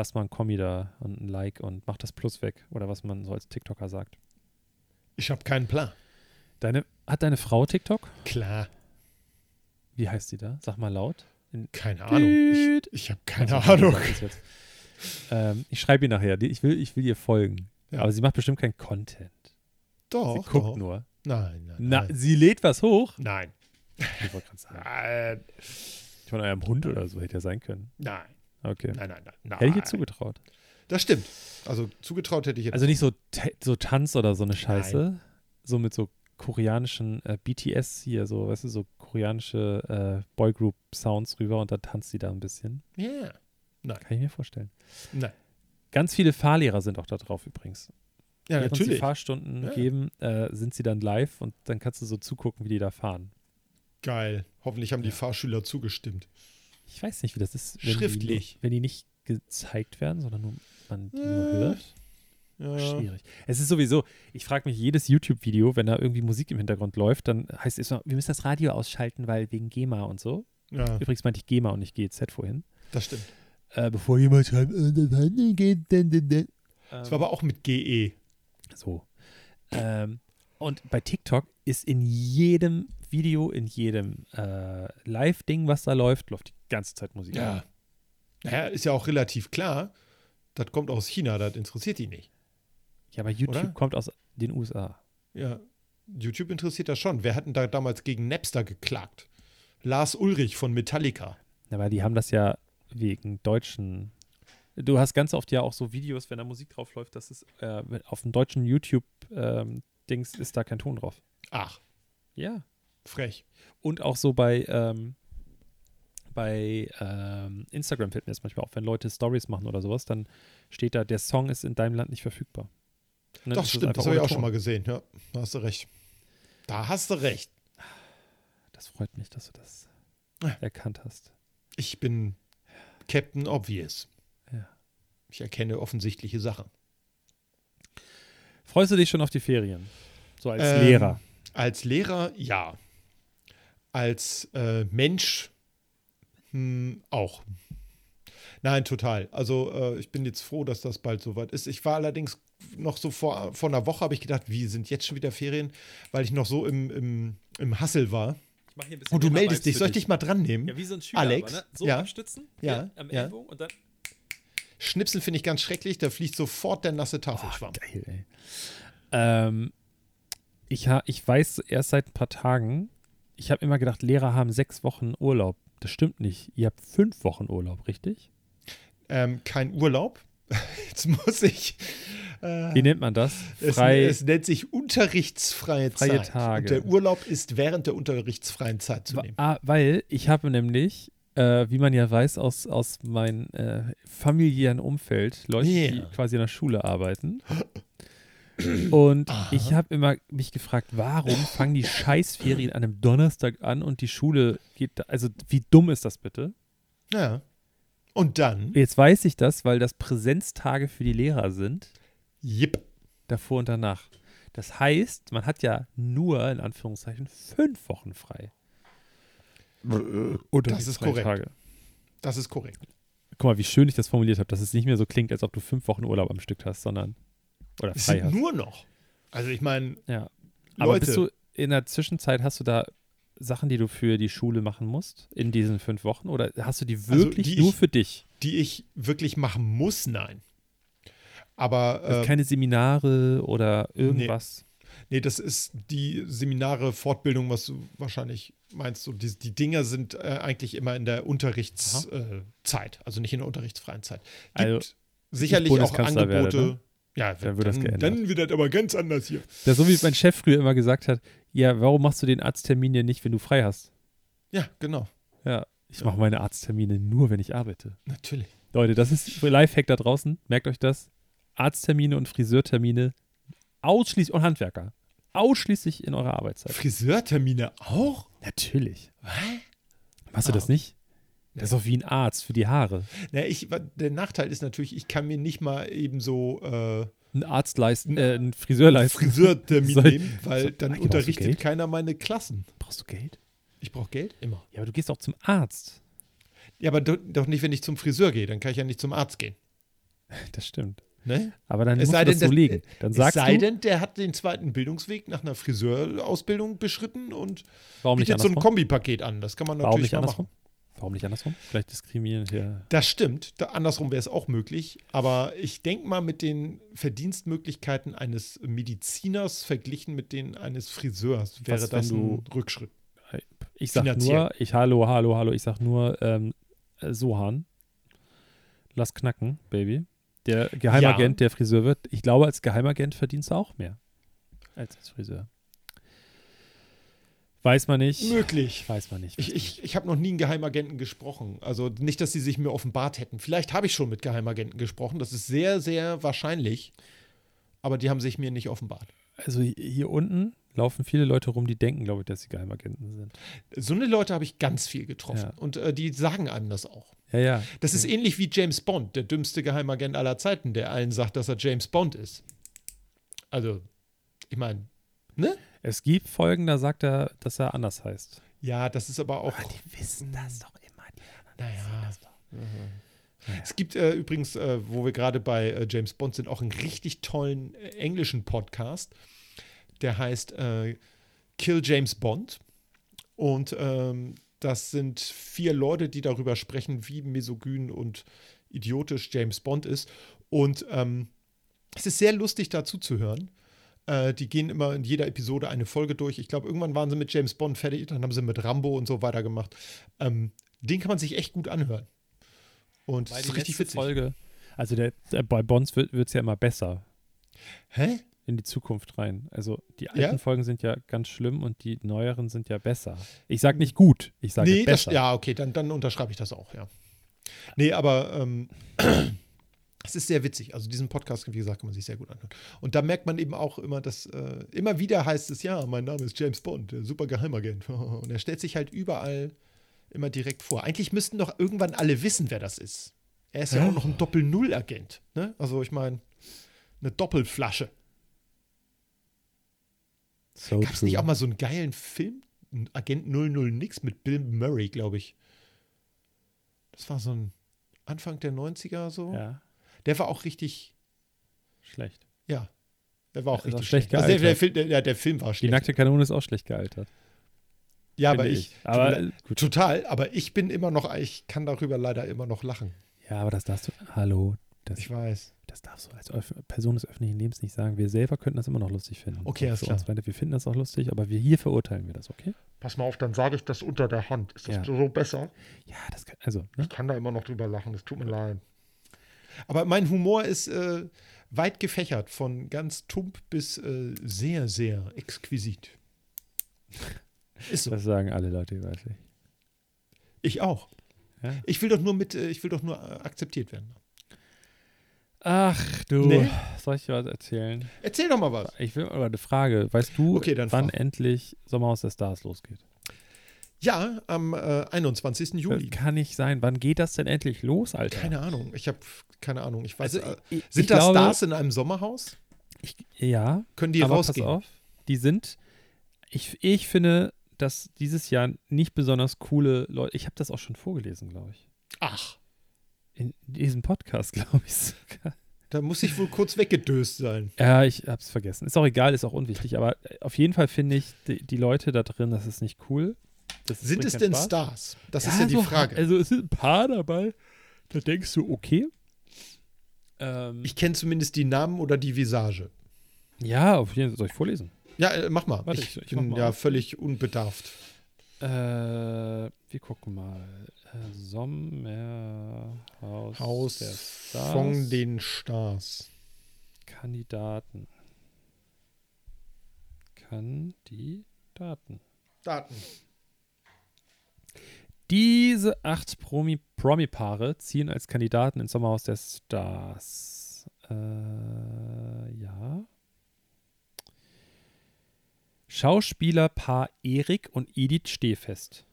lasst mal ein Kommi da und ein Like und macht das Plus weg. Oder was man so als TikToker sagt. Ich habe keinen Plan. Deine, hat deine Frau TikTok? Klar. Wie heißt sie da? Sag mal laut. Keine Ahnung. Ich, ich habe keine Also, Ahnung. Ähm, ich schreibe ihr nachher. Die- Ich will, ich will ihr folgen. Ja. Aber sie macht bestimmt keinen Content. Doch, sie guckt doch. nur. Nein, nein, Na, nein. sie lädt was hoch. Nein. Ich wollte gerade sagen. Nein. Von eurem Hund oder so hätte ja sein können. Nein. Okay. Nein, nein, nein. nein. Hätte ich ihr zugetraut. Das stimmt. Also zugetraut hätte ich jetzt. Also nicht so, so Tanz oder so eine Scheiße. So mit so koreanischen äh, BTS hier, so, weißt du, so koreanische äh, Boygroup-Sounds rüber und dann tanzt sie da ein bisschen. Ja. Kann ich mir vorstellen. Nein. Ganz viele Fahrlehrer sind auch da drauf übrigens. Ja, Während sie natürlich. Fahrstunden Ja. geben, äh, sind sie dann live und dann kannst du so zugucken, wie die da fahren. Geil. Hoffentlich haben die. Fahrschüler zugestimmt. Ich weiß nicht, wie das ist, wenn, Schriftlich. Die, wenn die nicht gezeigt werden, sondern nur, man die nur Äh, hört. Ja. Schwierig. Es ist sowieso, ich frage mich jedes YouTube-Video, wenn da irgendwie Musik im Hintergrund läuft, dann heißt es immer, wir müssen das Radio ausschalten, weil wegen GEMA und so. ja, Übrigens meinte ich GEMA und nicht GZ vorhin. das stimmt. Äh, bevor jemand schreibt, äh, das war aber auch mit. GE. So. Ähm, und bei TikTok ist in jedem Video, in jedem äh, Live-Ding, was da läuft, läuft die ganze Zeit Musik. Ja. Naja, ist ja auch relativ klar. Das kommt aus China, das interessiert die nicht. Ja, aber YouTube Oder? kommt aus den USA. Ja. YouTube interessiert das schon. Wer hat denn da damals gegen Napster geklagt? Lars Ulrich von Metallica. Aber die haben das ja wegen deutschen du hast ganz oft ja auch so Videos, wenn da Musik drauf läuft, dass es äh, auf dem deutschen YouTube-Dings ist da kein Ton drauf. Ach, Ja. frech. Und auch so bei, ähm, bei ähm, Instagram fällt mir das manchmal auf, wenn Leute Stories machen oder sowas, dann steht da, der Song ist in deinem Land nicht verfügbar. Doch, ist es stimmt, das habe ich auch schon Ton. mal gesehen. Ja, da hast du recht. Da hast du recht. Das freut mich, dass du das Ja. erkannt hast. Ich bin Captain Obvious. Ja. Ich erkenne offensichtliche Sachen. Freust du dich schon auf die Ferien? So als Ähm, Lehrer. Als Lehrer, ja. Als äh, Mensch hm, auch. Nein, total. Also äh, ich bin jetzt froh, dass das bald soweit ist. Ich war allerdings noch so vor, vor einer Woche, habe ich gedacht, wie sind jetzt schon wieder Ferien, weil ich noch so im, im, im Hassel war. Ich mach hier ein bisschen Und du meldest dich. Soll ich dich mal dran nehmen? Ja, wie so ein Schüler. Alex, Aber, ne? So ja, abstützen, ja, am ja. Ellbogen und dann. Schnipseln finde ich ganz schrecklich. Da fliegt sofort der nasse Oh, Tafelschwamm. geil, ey. Ähm, ich, ha, ich weiß erst seit ein paar Tagen, ich habe immer gedacht, Lehrer haben sechs Wochen Urlaub. Das stimmt nicht. Ihr habt fünf Wochen Urlaub, richtig? ähm, kein Urlaub. Jetzt muss ich. Äh, Wie nennt man das? es, Frei. es nennt sich unterrichtsfreie Freie Zeit. Tage. Und der Urlaub ist während der unterrichtsfreien Zeit zu nehmen. ah, weil ich habe nämlich, äh, wie man ja weiß, aus, aus meinem äh, familiären Umfeld, Leute, die Ja. quasi in der Schule arbeiten. Und Aha. ich habe immer mich gefragt, warum fangen die Scheißferien an einem Donnerstag an und die Schule geht, da, also wie dumm ist das bitte? Ja. Und dann, Jetzt weiß ich das, weil das Präsenztage für die Lehrer sind, jipp. davor und danach. Das heißt, man hat ja nur, in Anführungszeichen, fünf Wochen frei. Oder Das ist korrekt. Das ist korrekt. Guck mal, wie schön ich das formuliert habe, dass es nicht mehr so klingt, als ob du fünf Wochen Urlaub am Stück hast, sondern oder Es frei sind nur noch. Also ich meine, Ja. Aber Leute, bist du in der Zwischenzeit, hast du da Sachen, die du für die Schule machen musst in diesen fünf Wochen? Oder hast du die Also, wirklich die nur ich- für dich? die ich wirklich machen muss, nein. Aber Also äh, keine Seminare oder irgendwas? nee, das ist die Seminare, Fortbildung, was du wahrscheinlich meinst. So, die, die Dinger sind äh, eigentlich immer in der Unterrichtszeit, äh, also nicht in der unterrichtsfreien Zeit. Gibt Also, sicherlich auch Angebote. werde, ne? Ja, Dann wird das geändert. dann wird das aber ganz anders hier. Das so wie mein Chef früher immer gesagt hat, ja, warum machst du den Arzttermin denn nicht, wenn du frei hast? Ja, genau. Ja, ich mache meine Arzttermine nur, wenn ich arbeite. Natürlich. Leute, das ist Lifehack da draußen. Merkt euch das. Arzttermine und Friseurtermine ausschließlich und Handwerker. Ausschließlich in eurer Arbeitszeit. Friseurtermine auch? Natürlich. Was? Machst du Ah. das nicht? Das ist doch wie ein Arzt für die Haare. Na, ich, der Nachteil ist natürlich, ich kann mir nicht mal eben so äh, Ein Arzt leisten, äh, ein Friseur leisten. Friseurtermin Soll- nehmen, weil soll- dann unterrichtet keiner meine Klassen. Brauchst du Geld? Ich brauche Geld? Immer. Ja, aber du gehst auch zum Arzt. Ja, aber do, doch nicht, wenn ich zum Friseur gehe. Dann kann ich ja nicht zum Arzt gehen. Das stimmt. Ne? Aber dann Es musst du das denn, so das- legen. Dann Es sagst sei du, denn, der hat den zweiten Bildungsweg nach einer Friseurausbildung beschritten und warum bietet so ein? Kombipaket an. Das kann man Warum natürlich nicht mal andersrum? machen. Warum nicht andersrum? Vielleicht diskriminieren hier. Das stimmt. Da, andersrum wäre es auch möglich. Aber ich denke mal, mit den Verdienstmöglichkeiten eines Mediziners verglichen mit denen eines Friseurs wäre Was, das ein Rückschritt. Ich sag Finanziell. nur, ich hallo, hallo, hallo, ich sag nur ähm, äh, Sohan. Lass knacken, Baby. Der Geheimagent, der Friseur wird. Ich glaube, als Geheimagent verdienst du auch mehr als als Friseur. Weiß man nicht. Möglich. Weiß man nicht. Ich, ich, ich habe noch nie einen Geheimagenten gesprochen. Also nicht, dass sie sich mir offenbart hätten. Vielleicht habe ich schon mit Geheimagenten gesprochen. Das ist sehr, sehr wahrscheinlich. Aber die haben sich mir nicht offenbart. Also hi- hier unten laufen viele Leute rum, die denken, glaube ich, dass sie Geheimagenten sind. So eine Leute habe ich ganz viel getroffen. Ja. Und äh, die sagen einem das auch. Ja, ja. Das ist ähnlich wie James Bond, der dümmste Geheimagent aller Zeiten, der allen sagt, dass er James Bond ist. Also, ich meine, ne? Es gibt Folgen, da sagt er, dass er anders heißt. Ja, das ist aber auch. die wissen das doch immer. Die Naja. Es gibt äh, übrigens, äh, wo wir gerade bei äh, James Bond sind, auch einen richtig tollen äh, englischen Podcast. Der heißt äh, Kill James Bond. Und ähm, das sind vier Leute, die darüber sprechen, wie misogyn und idiotisch James Bond ist. Und ähm, es ist sehr lustig, dazu zu hören. Äh, die gehen immer in jeder Episode eine Folge durch. Ich glaube, irgendwann waren sie mit James Bond fertig, dann haben sie mit Rambo und so weitergemacht. Ähm, den kann man sich echt gut anhören. Und die ist richtig witzig. Folge. Also der, der, bei Bonds wird es ja immer besser Hä? in die Zukunft rein. Also die alten Ja? Folgen sind ja ganz schlimm und die neueren sind ja besser. Ich sag nicht gut, ich sage Nee, das, besser. ja, okay, dann, dann unterschreibe ich das auch, ja. Nee, aber ähm, es ist sehr witzig. Also diesen Podcast, wie gesagt, kann man sich sehr gut anhören. Und da merkt man eben auch immer, dass äh, immer wieder heißt es, ja, mein Name ist James Bond, der super Geheimagent. Und er stellt sich halt überall immer direkt vor. Eigentlich müssten doch irgendwann alle wissen, wer das ist. Er ist ja, Ja. auch noch ein Doppel-Null-Agent. Ne? Also ich meine, eine Doppelflasche. So Gab es nicht auch mal so einen geilen Film? Agent 00 nix mit Bill Murray, glaube ich. Das war so ein Anfang der 90er so. Ja, Der war auch richtig, schlecht. ja. Der war auch auch richtig schlecht schlecht. Also der, der, gealtert. Film, der, der, der Film war Die schlecht. nackte Kanone ist auch schlecht gealtert. ja, aber finde ich, Aber mir gut. total, aber ich bin immer noch, ich kann darüber leider immer noch lachen. Ja, aber das darfst du. Hallo. Das, Ich weiß. das darfst du als Öff Person des öffentlichen Lebens nicht sagen. Wir selber könnten das immer noch lustig finden. Okay, alles klar. beide, Wir finden das auch lustig, aber wir hier verurteilen wir das, okay? Pass mal auf, dann sage ich das unter der Hand. Ist das Ja. so besser? Ja, das kann, also, ne? Ich kann da immer noch drüber lachen, es tut mir leid. Aber mein Humor ist äh, weit gefächert, von ganz tump bis äh, sehr, sehr exquisit. Ist so. Das sagen alle Leute, weiß ich. Ich auch. Ja. Ich will doch nur mit, äh, ich will doch nur äh, akzeptiert werden. Ach du, Nee. soll ich dir was erzählen? Erzähl doch mal was. Ich will aber eine Frage. Weißt du, Okay, wann frag. endlich Sommerhaus der Stars losgeht? Ja, am äh, 21. Juli. Das kann nicht sein. Wann geht das denn endlich los, Alter? Keine Ahnung. Ich habe keine Ahnung. Ich weiß. Also, äh, ich, sind ich da glaube, Stars in einem Sommerhaus? Ich, ja, Können die aber rausgehen? pass auf. Die sind, ich, ich finde, dass dieses Jahr nicht besonders coole Leute, ich habe das auch schon vorgelesen, glaube ich. Ach, In diesem Podcast, glaube ich sogar. da muss ich wohl kurz weggedöst sein. Ja, ich habe es vergessen. Ist auch egal, ist auch unwichtig. Aber auf jeden Fall finde ich die, die Leute da drin, das ist nicht cool. Sind es denn Spaß. Stars? Das ist ja die so, Frage. Also es sind ein paar dabei, da denkst du, okay. Ähm, Ich kenne zumindest die Namen oder die Visage. ja, auf jeden Fall. Soll ich vorlesen? Ja, äh, mach mal. Warte, ich, ich- ich bin mal ja völlig unbedarft. Äh, wir gucken mal. Äh, Sommerhaus Haus der Stars. von den Stars. Kandidaten. Kandidaten. Daten. Diese acht Promi- Promi-Paare ziehen als Kandidaten ins Sommerhaus der Stars. Äh, ja. Schauspielerpaar Erik und Edith Stehfest.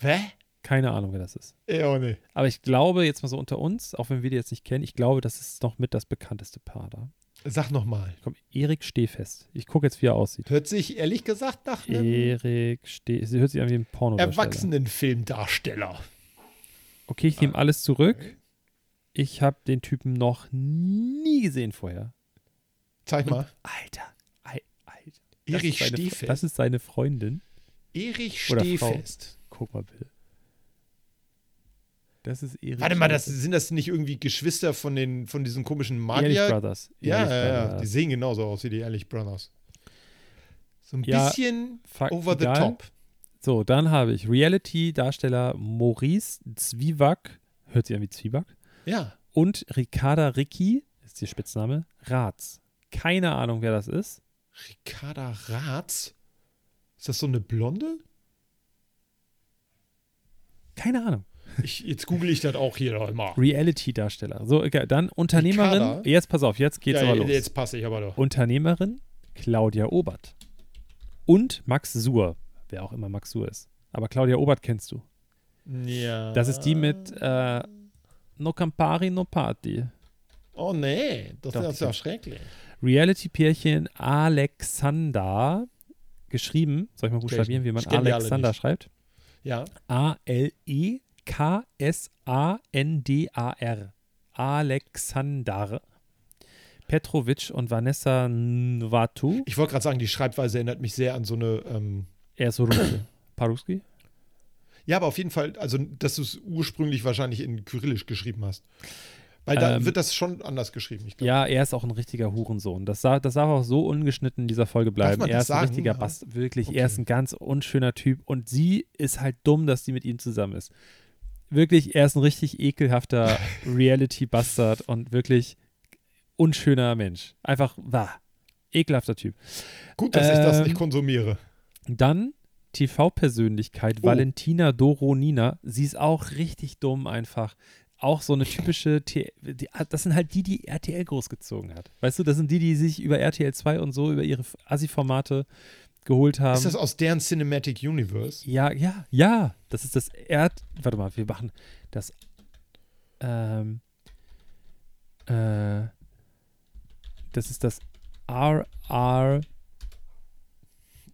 Hä? Keine Ahnung, wer das ist. Ja, oh, nee. Aber ich glaube, jetzt mal so unter uns, auch wenn wir die jetzt nicht kennen, ich glaube, das ist noch mit das bekannteste Paar da. Sag nochmal. Komm, Erik Stehfest. Ich gucke jetzt, wie er aussieht. Hört sich ehrlich gesagt nach einem Erik Steh. Sie hört sich an wie ein Porno. Erwachsenenfilmdarsteller. Okay, ich nehme alles zurück. Ich habe den Typen noch nie gesehen vorher. Zeig mal. Alter, Al- Alter. Das Erich ist seine, Stehfest. Das ist seine Freundin. Erich. Stehfest. Guck mal bitte. Das ist Erik. Warte mal, das, sind das nicht irgendwie Geschwister von, den, von diesen komischen Ehrlich Magier? Brothers. Ja, Ehrlich ja, ja. Brothers. Die sehen genauso aus wie die Ehrlich Brothers. So ein Ja, bisschen Fuck, over the egal. top. So, dann habe ich Reality-Darsteller Maurice Zwiebak, hört sich an wie Zwieback, Ja. und Ricarda Ricci, ist ihr Spitzname, Ratz. Keine Ahnung, wer das ist. Ricarda Ratz? Ist das so eine Blonde? Keine Ahnung. Ich, jetzt google ich das auch hier noch mal. Reality-Darsteller. So, egal. Dann Unternehmerin. Jetzt pass auf, jetzt geht's ja, aber los. Jetzt passe ich aber doch. Unternehmerin Claudia Obert. Und Max Suhr, wer auch immer Max Suhr ist. Aber Claudia Obert kennst du. Ja. Das ist die mit äh, No Campari, No Party. Oh nee, das Doch, ist ja schrecklich. Reality-Pärchen Alexander. Geschrieben, soll ich mal buchstabieren, wie man Alexander schreibt? Ja. E A-L-E-K-S-A-N-D-A-R. Alexander. Petrovic und Vanessa Nvatu. Ich wollte gerade sagen, die Schreibweise erinnert mich sehr an so eine. Ähm, Er ist so. Paruski? ja, aber auf jeden Fall, also, dass du es ursprünglich wahrscheinlich in Kyrillisch geschrieben hast. Weil da Ähm, wird das schon anders geschrieben. Ich glaub. Ja, er ist auch ein richtiger Hurensohn. Das, sah, das darf auch so ungeschnitten in dieser Folge bleiben. Er ist ein sagen? richtiger Ja. Bast. Wirklich, Okay. er ist ein ganz unschöner Typ. Und sie ist halt dumm, dass sie mit ihm zusammen ist. Wirklich, er ist ein richtig ekelhafter Reality-Bastard und wirklich unschöner Mensch. Einfach, wahr. Ekelhafter Typ. Gut, dass ich das Ähm, nicht konsumiere. Dann TV-Persönlichkeit Oh. Valentina Doronina. Sie ist auch richtig dumm einfach. Auch so eine typische, T die, das sind halt die, die RTL großgezogen hat. Weißt du, das sind die, die sich über RTL 2 und so, über ihre Assi-Formate geholt haben. Ist das aus deren Cinematic Universe? Ja, ja, ja. Das ist das Erd. Warte mal, wir machen das. Ähm. Äh. Das ist das RR.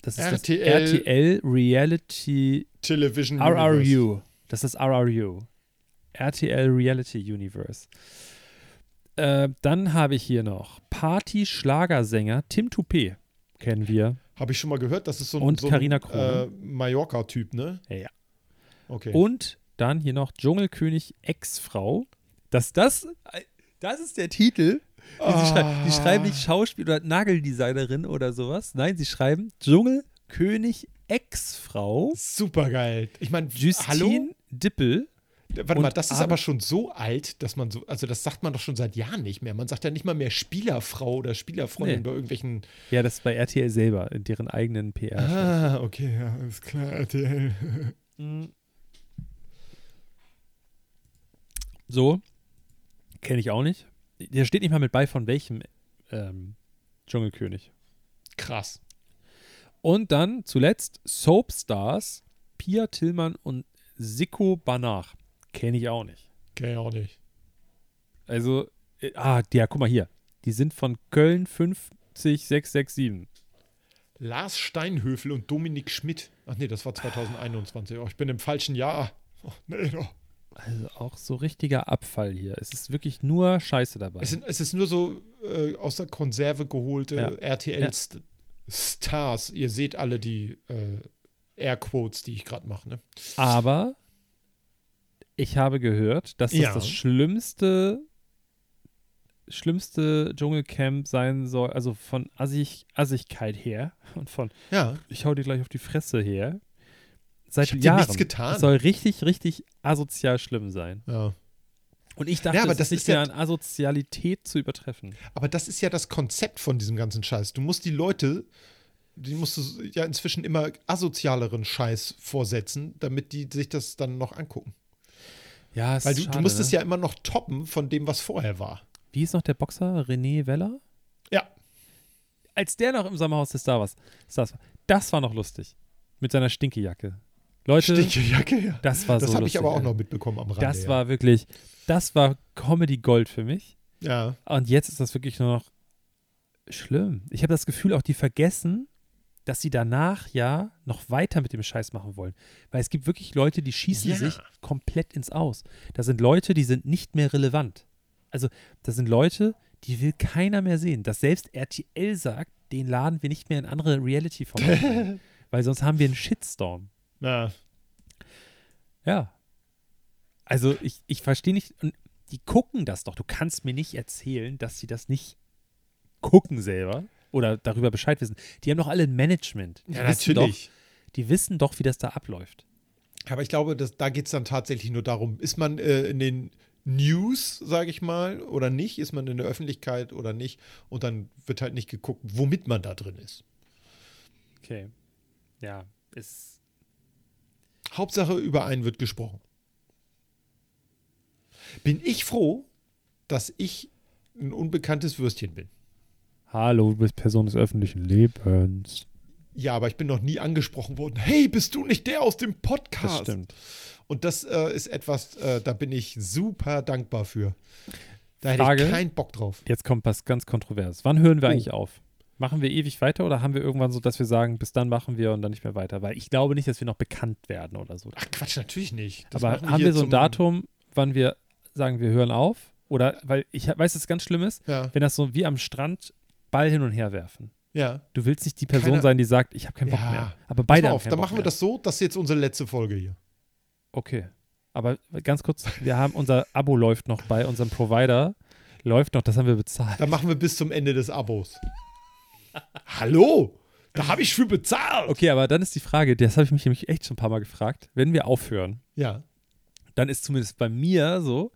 Das ist RTL. das RTL Reality Television Universe. RRU. Das ist RRU. RTL Reality Universe. Äh, dann habe ich hier noch Party-Schlagersänger Tim Toupé. Kennen wir. Habe ich schon mal gehört, das ist so ein, Und so ein äh, Mallorca-Typ, ne? Ja, ja. Okay. Und dann hier noch Dschungelkönig Ex-Frau. Dass das, das ist der Titel. Die, Ah. schrei die schreiben nicht Schauspiel oder Nageldesignerin oder sowas. Nein, sie schreiben Dschungelkönig Ex-Frau. Super geil. Ich meine, Justine hallo? Dippel. Warte und mal, das ist aber schon so alt, dass man so, also das sagt man doch schon seit Jahren nicht mehr. Man sagt ja nicht mal mehr Spielerfrau oder Spielerfreundin Nee. bei irgendwelchen. Ja, das ist bei RTL selber, in deren eigenen PR. Ah, okay, ja, ist klar, RTL. So, kenne ich auch nicht. Der steht nicht mal mit bei, von welchem ähm, Dschungelkönig. Krass. Und dann zuletzt Soapstars, Pia Tillmann und Siko Banach. Kenne ich auch nicht. Kenn ich auch nicht. Also, äh, ah, ja, guck mal hier. Die sind von Köln 50667. Lars Steinhöfel und Dominik Schmidt. Ach nee, das war 2021. Oh, ich bin im falschen Jahr. Oh, nee, doch. Also auch so richtiger Abfall hier. Es ist wirklich nur Scheiße dabei. Es, sind, es ist nur so äh, aus der Konserve geholte Ja. RTL-Stars. Ihr seht alle die äh, Airquotes, die ich gerade mache. Ne? Aber ich habe gehört, dass das Ja. das schlimmste, schlimmste Dschungelcamp sein soll, also von Assig, Assigkeit her und von Ja. ich hau dir gleich auf die Fresse her. Seit Ich hab dir Jahren. nichts getan. Es soll richtig, richtig asozial schlimm sein. ja. Und ich dachte, Ja, aber es das ist ja- an Asozialität zu übertreffen. Aber das ist ja das Konzept von diesem ganzen Scheiß. Du musst die Leute, die musst du ja inzwischen immer asozialeren Scheiß vorsetzen, damit die sich das dann noch angucken. Ja, es Weil ist du, schade, du musst ne? ja immer noch toppen von dem, was vorher war. Wie ist noch der Boxer? René Weller? Ja. Als der noch im Sommerhaus des Stars Stars war, das war noch lustig. Mit seiner Stinkejacke. Leute, Stinkejacke, ja. das war Das so habe ich aber auch noch mitbekommen am Rande. Das ja. war wirklich, das war Comedy Gold für mich. Ja. Und jetzt ist das wirklich nur noch schlimm. Ich habe das Gefühl, auch die vergessen, dass sie danach ja noch weiter mit dem Scheiß machen wollen. Weil es gibt wirklich Leute, die schießen Ja. sich komplett ins Aus. Da sind Leute, die sind nicht mehr relevant. Also, das sind Leute, die will keiner mehr sehen. Dass selbst RTL sagt, den laden wir nicht mehr in andere Reality-Formate. Weil sonst haben wir einen Shitstorm. Na, Ja. Also ich, ich verstehe nicht, und die gucken das doch. Du kannst mir nicht erzählen, dass sie das nicht gucken selber oder darüber Bescheid wissen. Die haben doch alle ein Management. Die ja, natürlich. Doch, die wissen doch, wie das da abläuft. Aber ich glaube, dass, da geht es dann tatsächlich nur darum, ist man äh, in den News, sage ich mal, oder nicht? Ist man in der Öffentlichkeit oder nicht? Und dann wird halt nicht geguckt, womit man da drin ist. Okay. Ja, ist. Hauptsache, über einen wird gesprochen. Bin ich froh, dass ich ein unbekanntes Würstchen bin. Hallo, du bist Person des öffentlichen Lebens. Ja, aber ich bin noch nie angesprochen worden. Hey, bist du nicht der aus dem Podcast? Das stimmt. Und das äh, ist etwas, äh, da bin ich super dankbar für. Da hätte Frage? ich keinen Bock drauf. Jetzt kommt was ganz kontrovers. Wann hören wir Oh. eigentlich auf? Machen wir ewig weiter oder haben wir irgendwann so, dass wir sagen, bis dann machen wir und dann nicht mehr weiter? Weil ich glaube nicht, dass wir noch bekannt werden oder so. Ach Quatsch, natürlich nicht. Das Aber haben wir so ein Datum, wann wir sagen, wir hören auf? Oder, weil ich weiß, es ganz schlimm ist, Ja, wenn das so wie am Strand Ball hin und her werfen. ja. Du willst nicht die Person Keiner- sein, die sagt, ich habe keinen Bock Ja. mehr. Aber Pass beide haben auf, keinen dann Bock machen wir mehr. das so, das ist jetzt unsere letzte Folge hier. Okay. Aber ganz kurz, wir haben unser Abo läuft noch bei unserem Provider. Läuft noch, das haben wir bezahlt. Dann machen wir bis zum Ende des Abos. Hallo? Da habe ich für bezahlt. Okay, aber dann ist die Frage, das habe ich mich nämlich echt schon ein paar Mal gefragt, wenn wir aufhören, Ja. dann ist zumindest bei mir so,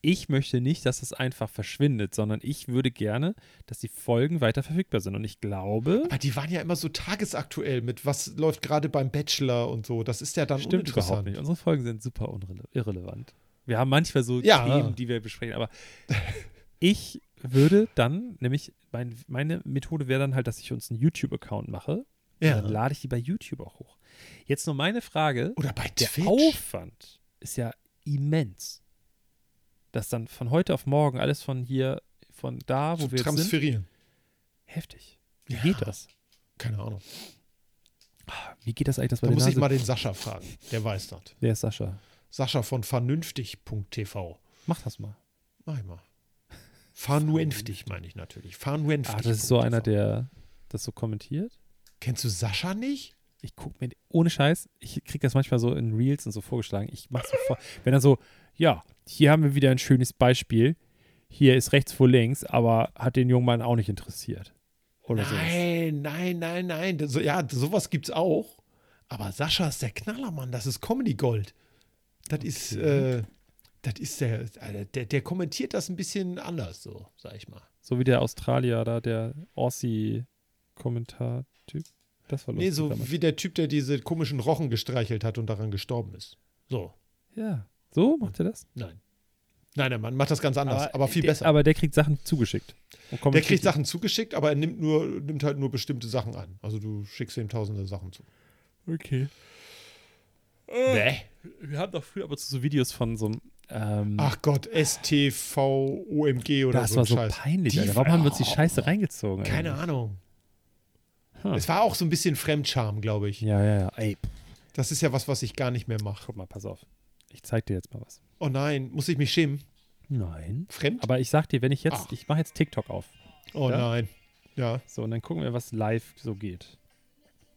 ich möchte nicht, dass es einfach verschwindet, sondern ich würde gerne, dass die Folgen weiter verfügbar sind. Und ich glaube. Aber die waren ja immer so tagesaktuell mit, was läuft gerade beim Bachelor und so. Das ist ja dann stimmt überhaupt nicht. Unsere Folgen sind super irrelevant. Wir haben manchmal so ja. Themen, die wir besprechen, aber ich würde dann, nämlich mein, meine Methode wäre dann halt, dass ich uns einen YouTube-Account mache. Ja. Dann lade ich die bei YouTube auch hoch. Jetzt nur meine Frage. Oder bei Twitch. Der Aufwand ist ja immens dass dann von heute auf morgen alles von hier, von da, wo Zu wir transferieren. Sind, heftig. Wie ja. geht das? Keine Ahnung. Wie geht das eigentlich? Das da muss Nase? ich mal den Sascha fragen. Der weiß das. Wer ist Sascha? Sascha von vernünftig.tv. Mach das mal. Mach ich mal. Vernünftig meine ich natürlich. Vernünftig. Ah, das ist so einer, der das so kommentiert. Kennst du Sascha nicht? Ich gucke mir, ohne Scheiß, ich kriege das manchmal so in Reels und so vorgeschlagen. Ich mache so vor, wenn er so, ja, hier haben wir wieder ein schönes Beispiel. Hier ist rechts vor links, aber hat den jungen Mann auch nicht interessiert. Oder nein, sowas. nein, nein, nein. So, ja, sowas gibt's auch. Aber Sascha ist der Knallermann. Das ist Comedy Gold. Das okay. ist, äh, das ist der, der, der kommentiert das ein bisschen anders, so, sag ich mal. So wie der Australier da, der Aussie-Kommentar-Typ. Das war lustig. Nee, so damals. wie der Typ, der diese komischen Rochen gestreichelt hat und daran gestorben ist. So. Ja. So macht er das? Nein. Nein, der Mann macht das ganz anders, aber, aber viel der, besser. Aber der kriegt Sachen zugeschickt. Der kriegt Sachen zugeschickt, aber er nimmt, nur, nimmt halt nur bestimmte Sachen an. Also du schickst ihm tausende Sachen zu. Okay. Äh, wir haben doch früher aber so Videos von so einem. Ähm, Ach Gott, STV, OMG oder das so. Das war so Scheiß. peinlich, Alter. Warum haben wir uns die Scheiße reingezogen? Keine Alter? Ahnung. Huh. Es war auch so ein bisschen Fremdscham, glaube ich. Ja, ja, ja. Ey. Das ist ja was, was ich gar nicht mehr mache. Guck mal, pass auf. Ich zeig dir jetzt mal was. Oh nein, muss ich mich schämen? Nein. Fremd? Aber ich sag dir, wenn ich jetzt, Ach. ich mache jetzt TikTok auf. Oh ja? nein. Ja. So, und dann gucken wir, was live so geht.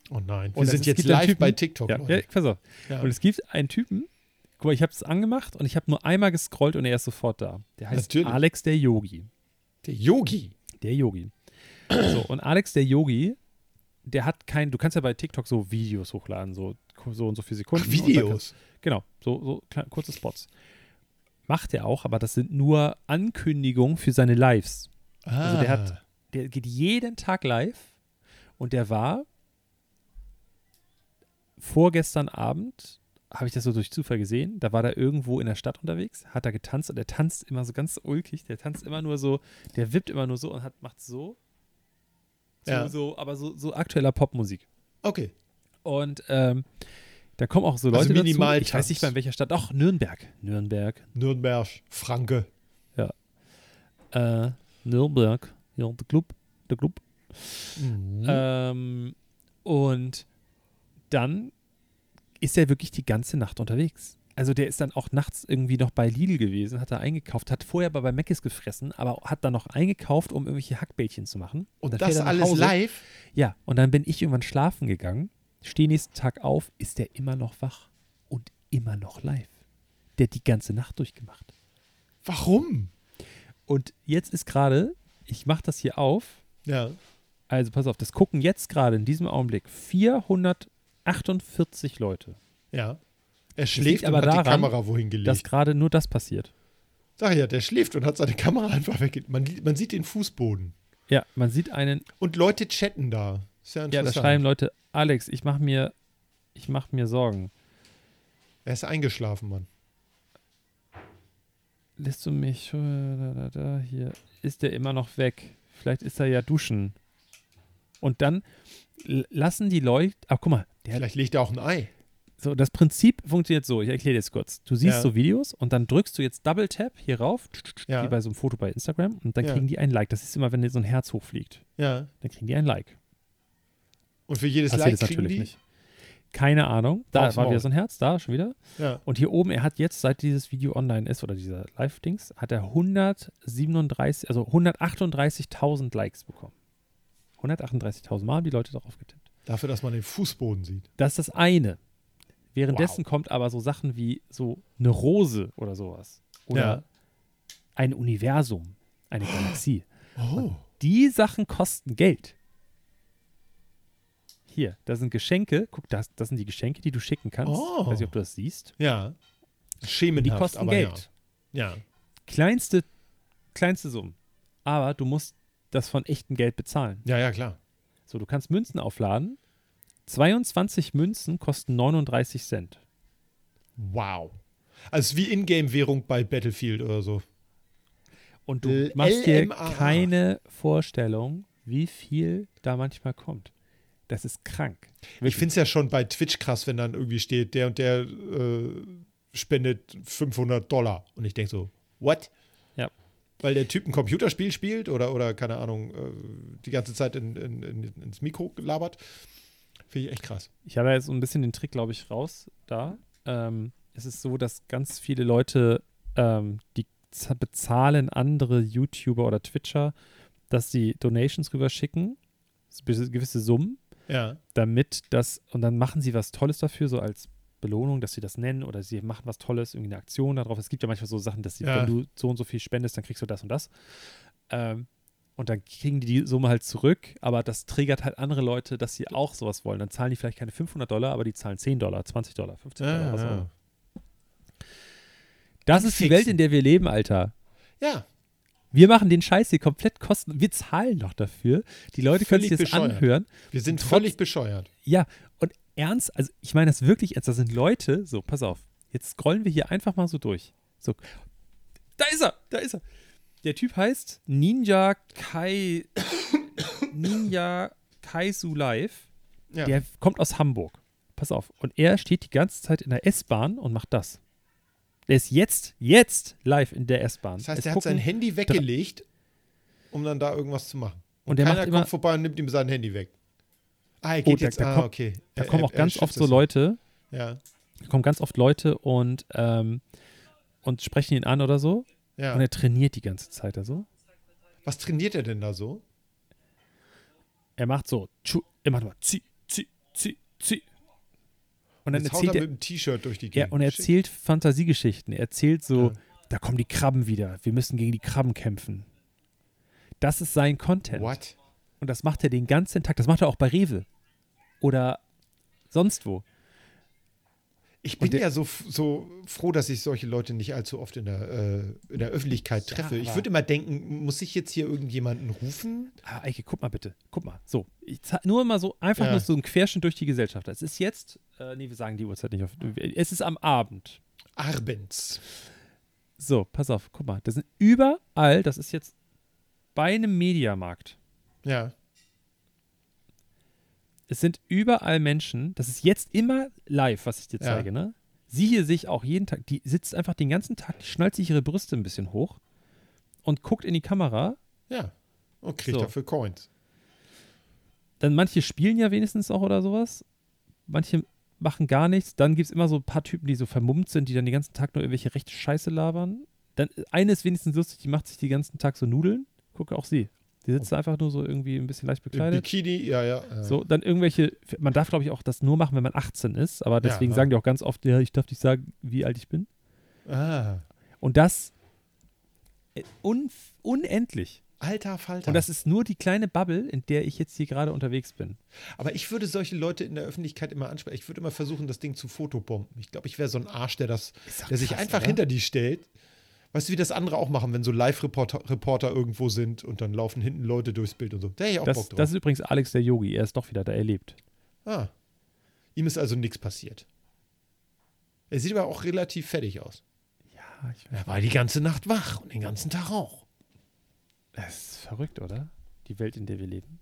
Oh nein. Wir und sind jetzt live Typen, bei TikTok. Ja, ja, pass auf. Ja. Und es gibt einen Typen, guck mal, ich habe es angemacht und ich habe nur einmal gescrollt und er ist sofort da. Der heißt Natürlich. Alex der Yogi. Der Yogi? Der Yogi. so, und Alex der Yogi, der hat kein, du kannst ja bei TikTok so Videos hochladen, so, so und so viele Sekunden. Ach, Videos? Genau, so, so kleine, kurze Spots. Macht er auch, aber das sind nur Ankündigungen für seine Lives. Ah. Also der hat, ah. der geht jeden Tag live und der war vorgestern Abend, habe ich das so durch Zufall gesehen, da war der irgendwo in der Stadt unterwegs, hat da getanzt und der tanzt immer so ganz ulkig, der tanzt immer nur so, der wippt immer nur so und hat, macht so. So, ja. so aber so, so aktueller Popmusik. Okay. Und ähm, da kommen auch so also Leute also minimal dazu. Ich weiß nicht, bei welcher Stadt. Ach, Nürnberg. Nürnberg. Nürnberg. Franke. Ja. Äh, Nürnberg. Ja, der Club. Der Club. Mhm. Ähm, und dann ist er wirklich die ganze Nacht unterwegs. Also der ist dann auch nachts irgendwie noch bei Lidl gewesen, hat da eingekauft, hat vorher aber bei Meckes gefressen, aber hat dann noch eingekauft, um irgendwelche Hackbällchen zu machen. Und, und das alles live? Ja, und dann bin ich irgendwann schlafen gegangen Stehe nächsten Tag auf, ist der immer noch wach und immer noch live. Der hat die ganze Nacht durchgemacht. Warum? Und jetzt ist gerade, ich mache das hier auf. Ja. Also pass auf, das gucken jetzt gerade in diesem Augenblick 448 Leute. Ja. Er schläft aber und hat daran, die Kamera wohin gelegt. Dass gerade nur das passiert. Sag ja, der schläft und hat seine Kamera einfach weg. Man, man sieht den Fußboden. Ja, man sieht einen. Und Leute chatten da. Ja, ja, da schreiben Leute, Alex, ich mach mir, ich mach mir Sorgen. Er ist eingeschlafen, Mann. Lässt du mich, da, da, da, hier, ist der immer noch weg. Vielleicht ist er ja duschen. Und dann lassen die Leute, ach guck mal. Vielleicht legt er auch ein Ei. So, das Prinzip funktioniert so. Ich erkläre dir jetzt kurz. Du siehst ja. so Videos und dann drückst du jetzt Double Tap hier rauf, ja. wie bei so einem Foto bei Instagram, und dann ja. kriegen die ein Like. Das ist immer, wenn dir so ein Herz hochfliegt. Ja. Dann kriegen die ein Like. Und für jedes Passiert Like kriegen natürlich die? nicht. Keine Ahnung. Da Aufs war Maul. wieder so ein Herz, da schon wieder. Ja. Und hier oben, er hat jetzt, seit dieses Video online ist, oder dieser Live-Dings, hat er 137, also 138.000 Likes bekommen. 138.000 Mal haben die Leute darauf getippt. Dafür, dass man den Fußboden sieht. Das ist das eine. Währenddessen wow. kommt aber so Sachen wie so eine Rose oder sowas. Oder ja. ein Universum, eine Galaxie. Oh. die Sachen kosten Geld. Hier, da sind Geschenke. Guck, das, das sind die Geschenke, die du schicken kannst. Oh. Weiß nicht, ob du das siehst. Ja. Schemenhaft, Die kosten Geld. Ja. ja. Kleinste, kleinste Summen. Aber du musst das von echtem Geld bezahlen. Ja, ja, klar. So, du kannst Münzen aufladen. 22 Münzen kosten 39 Cent. Wow. Also wie Ingame-Währung bei Battlefield oder so. Und du L- machst dir keine Vorstellung, wie viel da manchmal kommt. Das ist krank. Ich finde es ja schon bei Twitch krass, wenn dann irgendwie steht, der und der äh, spendet 500 Dollar. Und ich denke so, what? Ja. Weil der Typ ein Computerspiel spielt oder, oder keine Ahnung, äh, die ganze Zeit in, in, in, ins Mikro labert. Finde ich echt krass. Ich habe jetzt so ein bisschen den Trick, glaube ich, raus da. Ähm, es ist so, dass ganz viele Leute, ähm, die bezahlen andere YouTuber oder Twitcher, dass sie Donations rüberschicken, gewisse Summen, Ja. damit das, und dann machen sie was Tolles dafür, so als Belohnung, dass sie das nennen oder sie machen was Tolles, irgendwie eine Aktion darauf. Es gibt ja manchmal so Sachen, dass sie, Ja. wenn du so und so viel spendest, dann kriegst du das und das. Ähm, und dann kriegen die die Summe halt zurück, aber das triggert halt andere Leute, dass sie auch sowas wollen. Dann zahlen die vielleicht keine 500 Dollar, aber die zahlen 10 Dollar, 20 Dollar, 50 Dollar, was immer. Das ist die. Welt, in der wir leben, Alter. ja. Wir machen den Scheiß hier komplett kosten. Wir zahlen doch dafür. Die Leute können sich Völlig das bescheuert. anhören. Wir sind völlig bescheuert. Ja, und ernst, also ich meine das wirklich ernst. Da sind Leute, so, pass auf. Jetzt scrollen wir hier einfach mal so durch. So, da ist er, da ist er. Der Typ heißt Ninja Kai. Ninja Kaisu Live. Ja. Der kommt aus Hamburg. Pass auf. Und er steht die ganze Zeit in der S-Bahn und macht das. Der ist jetzt, jetzt live in der S-Bahn. das heißt, Es er hat sein Handy weggelegt, um dann da irgendwas zu machen. Und der Keiner kommt vorbei und nimmt ihm sein Handy weg. Ah, er Oh, geht da- jetzt. da ah, kommt- okay. Da Er- kommen auch er ganz oft so Leute, Ja, da kommen ganz oft Leute und, ähm, und sprechen ihn an oder so. Ja. Und er trainiert die ganze Zeit da so. Was trainiert er denn da so? Er macht so, er macht mal zieh, zieh, zieh, zieh. Und dann erzählt er mit dem T-Shirt durch die ja, Gegend. und er erzählt Fantasiegeschichten. Er erzählt so, Ja. da kommen die Krabben wieder. Wir müssen gegen die Krabben kämpfen. Das ist sein Content. What? Und das macht er den ganzen Tag. Das macht er auch bei Rewe. Oder sonst wo. Ich bin der- ja so, so froh, dass ich solche Leute nicht allzu oft in der, äh, in der Öffentlichkeit Ja, treffe. ich aber- würde immer denken, muss ich jetzt hier irgendjemanden rufen? Aber Eike, guck mal bitte. Guck mal. So. Ich nur mal so, einfach Ja. nur so ein Querschnitt durch die Gesellschaft. Es ist jetzt, äh, nee, wir sagen die Uhrzeit nicht auf. Es ist am Abend. Abends. So, pass auf, guck mal. Das sind überall, das ist jetzt bei einem Mediamarkt. Ja. Es sind überall Menschen, das ist jetzt immer live, was ich dir Ja. zeige, ne? Sie hier sich auch jeden Tag, die sitzt einfach den ganzen Tag, die schnallt sich ihre Brüste ein bisschen hoch und guckt in die Kamera. Ja. Und kriegt So. dafür Coins. Dann manche spielen ja wenigstens auch oder sowas. Manche machen gar nichts. Dann gibt es immer so ein paar Typen, die so vermummt sind, die dann den ganzen Tag nur irgendwelche rechte Scheiße labern. Dann eine ist wenigstens lustig, die macht sich den ganzen Tag so Nudeln. Gucke auch sie. Die sitzt da einfach nur so irgendwie ein bisschen leicht bekleidet. Bikini, ja, ja. ja. So, dann irgendwelche, man darf glaube ich auch das nur machen, wenn man 18 ist, aber deswegen Ja. sagen die auch ganz oft, ja, ich darf nicht sagen, wie alt ich bin. Ah. Und das äh, un, unendlich. Alter Falter. Und das ist nur die kleine Bubble, in der ich jetzt hier gerade unterwegs bin. Aber ich würde solche Leute in der Öffentlichkeit immer ansprechen. Ich würde immer versuchen, das Ding zu fotobomben. Ich glaube, ich wäre so ein Arsch, der das, der sich krass, einfach oder? hinter die stellt. Weißt du, wie das andere auch machen, wenn so Live-Reporter Reporter irgendwo sind und dann laufen hinten Leute durchs Bild und so. Da hätte ich auch Das, Bock drauf. das ist übrigens Alex der Yogi, er ist doch wieder da, er lebt. ah. Ihm ist also nichts passiert. Er sieht aber auch relativ fertig aus. Ja, ich Er war die ganze Nacht wach und den ganzen Tag auch. Das ist verrückt, oder? Die Welt, in der wir leben.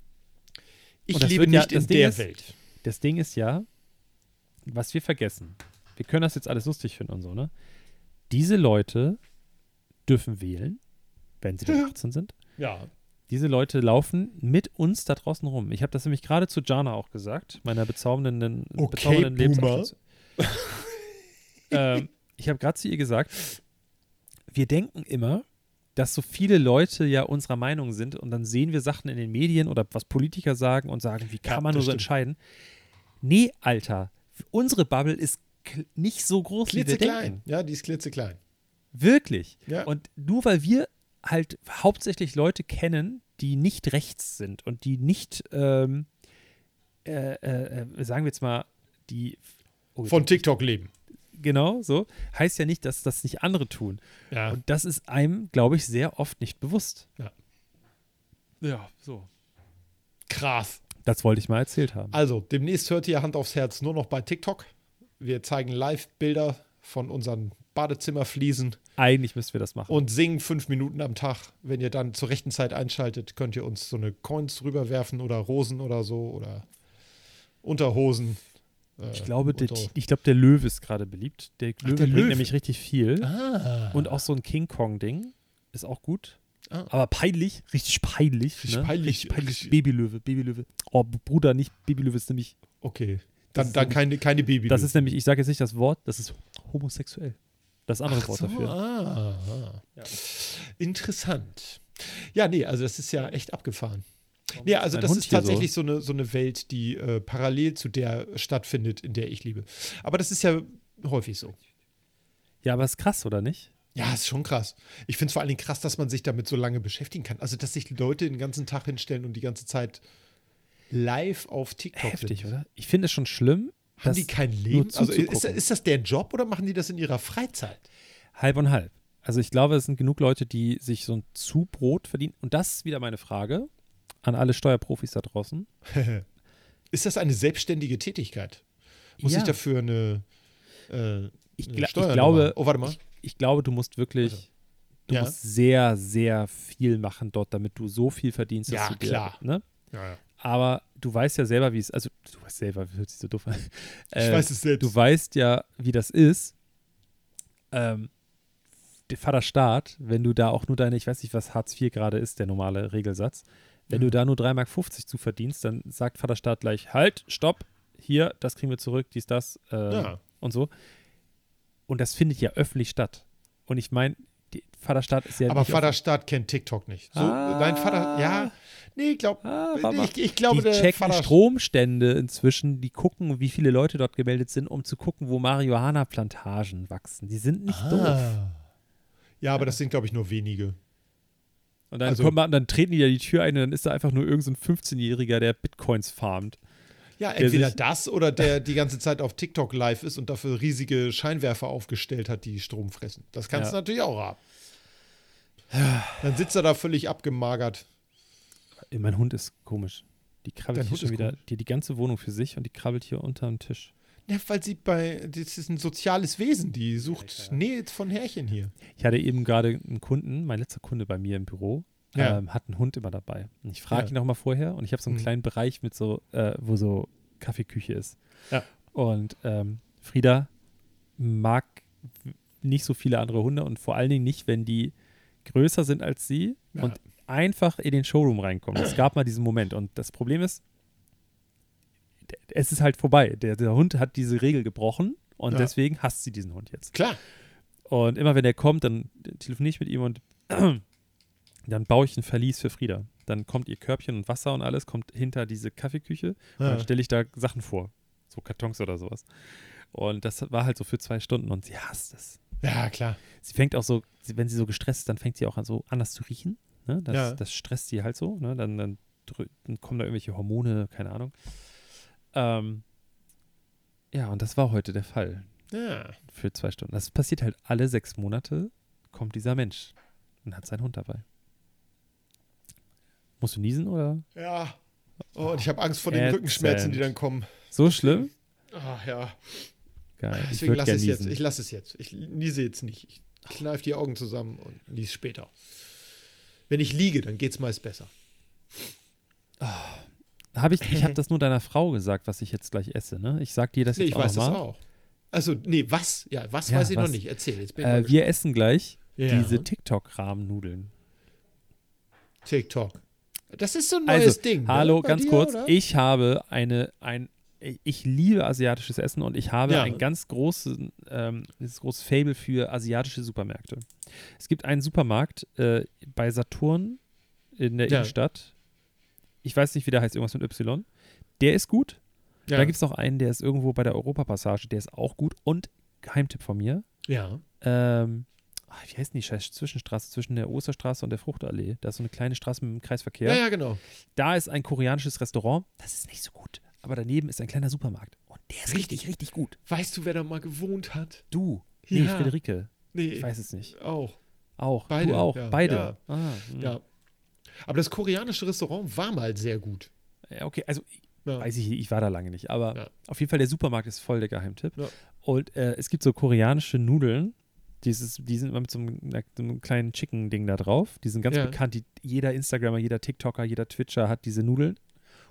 Ich lebe ja- nicht das in Ding der ist- Welt. Das Ding ist ja, was wir vergessen. Wir können das jetzt alles lustig finden und so, ne? Diese Leute dürfen wählen, wenn sie dann 18 sind. Ja. Diese Leute laufen mit uns da draußen rum. Ich habe das nämlich gerade zu Jana auch gesagt, meiner bezaubernden, Okay, bezaubernden ähm, ich habe gerade zu ihr gesagt, wir denken immer, dass so viele Leute ja unserer Meinung sind und dann sehen wir Sachen in den Medien oder was Politiker sagen und sagen, wie kann Ja, man nur so entscheiden? Nee, Alter, unsere Bubble ist nicht so groß, wie wir Klitzeklein. denken. Ja, die ist klitzeklein. Wirklich. Ja. Und nur weil wir halt hauptsächlich Leute kennen, die nicht rechts sind und die nicht, ähm, äh, äh, äh, sagen wir jetzt mal, die oh, Von TikTok leben. genau so, heißt ja nicht, dass das nicht andere tun. Ja. Und das ist einem, glaube ich, sehr oft nicht bewusst. Ja. Ja, so. Krass. Das wollte ich mal erzählt haben. Also, demnächst hört ihr Hand aufs Herz nur noch bei TikTok. Wir zeigen Live-Bilder von unseren Badezimmerfliesen Eigentlich müssten wir das machen. und singen fünf Minuten am Tag. Wenn ihr dann zur rechten Zeit einschaltet, könnt ihr uns so eine Coins rüberwerfen oder Rosen oder so oder Unterhosen. Äh, ich glaube, der, ich glaube, der Löwe ist gerade beliebt. Der Löwe der bringt Löwe. nämlich richtig viel. Ah. Und auch so ein King Kong-Ding ist auch gut. Ah. Aber peinlich, richtig peinlich. Richtig ne? peinlich. Richtig peinlich. Babylöwe, Babylöwe. Oh, Bruder, nicht Babylöwe ist nämlich, Okay. Dann, dann keine, keine Baby. das ist nämlich, ich sage jetzt nicht das Wort, das ist homosexuell. Das andere Ach Wort so, dafür. Ah, ah. Interessant. Ja, nee, also das ist ja echt abgefahren. Nee, also das Hund ist tatsächlich so? eine, so eine Welt, die äh, parallel zu der stattfindet, in der ich liebe. Aber das ist ja häufig so. Ja, aber ist krass, oder nicht? Ja, ist schon krass. Ich finde es vor allen Dingen krass, dass man sich damit so lange beschäftigen kann. Also, dass sich Leute den ganzen Tag hinstellen und die ganze Zeit live auf TikTok Heftig, sind. oder? Ich finde es schon schlimm. Haben die kein Leben? Also, ist, ist das der Job oder machen die das in ihrer Freizeit? Halb und halb. Also ich glaube, es sind genug Leute, die sich so ein Zubrot verdienen. Und das ist wieder meine Frage an alle Steuerprofis da draußen. ist das eine selbstständige Tätigkeit? Muss Ja. ich dafür eine, äh, Ich, eine ich Steuernummer- glaube, Oh, warte mal. Ich, ich glaube, du musst wirklich, Warte. du Ja. musst sehr, sehr viel machen dort, damit du so viel verdienst, dass Ja, du dir, klar. Ne? Ja, ja. Aber du weißt ja selber, wie es, also du weißt selber, hört sich so doof an. Ich Äh, weiß es selbst. Du weißt ja, wie das ist. Ähm, der Vater Staat, wenn du da auch nur deine, ich weiß nicht, was Hartz IV gerade ist, der normale Regelsatz, wenn Mhm. du da nur 3,50 Mark zu verdienst, dann sagt Vater Staat gleich, halt, stopp, hier, das kriegen wir zurück, dies, das ähm, Ja. und so. Und das findet ja öffentlich statt. Und ich meine, Vaterstaat ist ja Aber Vaterstaat kennt TikTok nicht. So, Ah. Nein, Vater, ja. Nee, ich glaube, Ah, ich, ich glaube, die checken Vater, Stromstände inzwischen, die gucken, wie viele Leute dort gemeldet sind, um zu gucken, wo Marihuana-Plantagen wachsen. Die sind nicht doof. Ah. Ja, aber das sind, glaube ich, nur wenige. Und dann, Also- man, dann treten die da die Tür ein und dann ist da einfach nur irgendein so ein 15-Jähriger, der Bitcoins farmt. Ja, Der entweder das oder der die ganze Zeit auf TikTok live ist und dafür riesige Scheinwerfer aufgestellt hat, die Strom fressen. Das kannst Ja. du natürlich auch haben. Dann sitzt er da völlig abgemagert. Mein Hund ist komisch. Die krabbelt Dein hier Hund schon wieder, die die ganze Wohnung für sich und die krabbelt hier unter dem Tisch. Ja, weil sie bei, das ist ein soziales Wesen, die sucht Nähe von Härchen hier. Ich hatte eben gerade einen Kunden, mein letzter Kunde bei mir im Büro, Ja. ähm, hat einen Hund immer dabei. Und ich frage Ja. ihn auch mal vorher und ich habe so einen Mhm. kleinen Bereich mit so, äh, wo so Kaffeeküche ist. Ja. Und ähm, Frieda mag nicht so viele andere Hunde und vor allen Dingen nicht, wenn die größer sind als sie Ja. und einfach in den Showroom reinkommen. Es gab mal diesen Moment und das Problem ist, es ist halt vorbei. Der, der Hund hat diese Regel gebrochen und Ja. deswegen hasst sie diesen Hund jetzt. Klar. Und immer wenn er kommt, dann telefoniere ich mit ihm und dann baue ich ein Verlies für Frieda. Dann kommt ihr Körbchen und Wasser und alles, kommt hinter diese Kaffeeküche und Ja. dann stelle ich da Sachen vor. So Kartons oder sowas. Und das war halt so für zwei Stunden und sie hasst es. Ja, klar. Sie fängt auch so, wenn sie so gestresst ist, dann fängt sie auch an so anders zu riechen. Ne? Das, Ja. das stresst sie halt so. Ne? Dann, dann, dann kommen da irgendwelche Hormone, keine Ahnung. Ähm, ja, und das war heute der Fall Ja. für zwei Stunden. Das passiert halt alle sechs Monate, kommt dieser Mensch und hat seinen Hund dabei. Musst du niesen oder? Ja. Oh, und ich habe Angst vor den. Rückenschmerzen, die dann kommen. So schlimm? Ach ja. Geil. Deswegen lasse es jetzt. Ich lasse es jetzt. Ich niese jetzt nicht. Ich kneife die Augen zusammen und niese später. Wenn ich liege, dann geht es meist besser. Hab ich ich habe das nur deiner Frau gesagt, was ich jetzt gleich esse. Ne? Ich sag dir das Nee, jetzt ich auch weiß das mal. auch. Also, nee, was? Ja, was Ja, weiß ich was? noch nicht. Erzähl, jetzt Äh, wir essen gleich. Ja. diese TikTok-Rahmennudeln. TikTok. Das ist so ein neues Also, Ding. hallo, ne? Ganz dir, kurz. oder? Ich habe eine, ein, ich liebe asiatisches Essen und ich habe Ja. ein ganz großes, ähm, großes Fable für asiatische Supermärkte. Es gibt einen Supermarkt äh, bei Saturn in der Ja. Innenstadt. Ich weiß nicht, wie der heißt, irgendwas mit Y. Der ist gut. ja. Da gibt es noch einen, der ist irgendwo bei der Europapassage, der ist auch gut. Und Geheimtipp von mir, ja. ähm, ah, wie heißt denn die scheiß Zwischenstraße zwischen der Osterstraße und der Fruchtallee? Da ist so eine kleine Straße mit dem Kreisverkehr. Ja, ja, genau. Da ist ein koreanisches Restaurant. Das ist nicht so gut. Aber daneben ist ein kleiner Supermarkt. Und Der ist richtig, richtig gut. Weißt du, wer da mal gewohnt hat? Du. Nee, Ja. Friederike. Nee, Ich weiß es nicht. auch. Auch. Beide, Du auch. ja, Beide. ja. Ah, hm. Ja. Aber das koreanische Restaurant war mal sehr gut. Ja, okay, also weiß ich, ich war da lange nicht, aber auf jeden Fall der Supermarkt ist voll der Geheimtipp. Und äh, es gibt so koreanische Nudeln, dieses, die sind immer mit so einem, so einem kleinen Chicken-Ding da drauf. Die sind ganz bekannt. Die, jeder Instagrammer, jeder TikToker, jeder Twitcher hat diese Nudeln.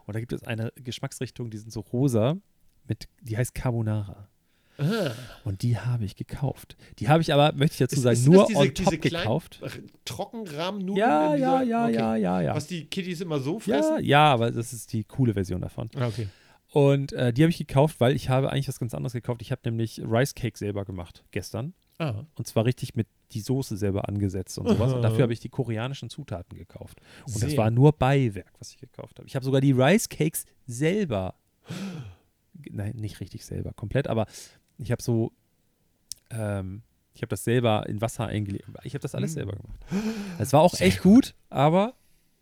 Und da gibt es eine Geschmacksrichtung, die sind so rosa, mit, die heißt Carbonara. Ah. Und die habe ich gekauft. Die habe ich aber, möchte ich dazu Ist- sagen, ist nur diese- on diese top kleinen gekauft. Trockenrahmennudeln? Ja, ja, ja, okay. ja, ja, ja. Was die Kitties immer so Ja, fressen? ja, aber das ist die coole Version davon. Ah, okay. Und äh, die habe ich gekauft, weil ich habe eigentlich was ganz anderes gekauft. Ich habe nämlich Rice Cake selber gemacht gestern. Ah. Und zwar richtig mit die Soße selber angesetzt und sowas. Und dafür habe ich die koreanischen Zutaten gekauft. Und das Sehr war nur Beiwerk, was ich gekauft habe. Ich habe sogar die Rice Cakes selber. Nein, nicht richtig selber, komplett, aber ich habe so. Ähm, ich habe das selber in Wasser eingelegt. Ich habe das alles Mm. selber gemacht. Es war auch Sehr echt gut, aber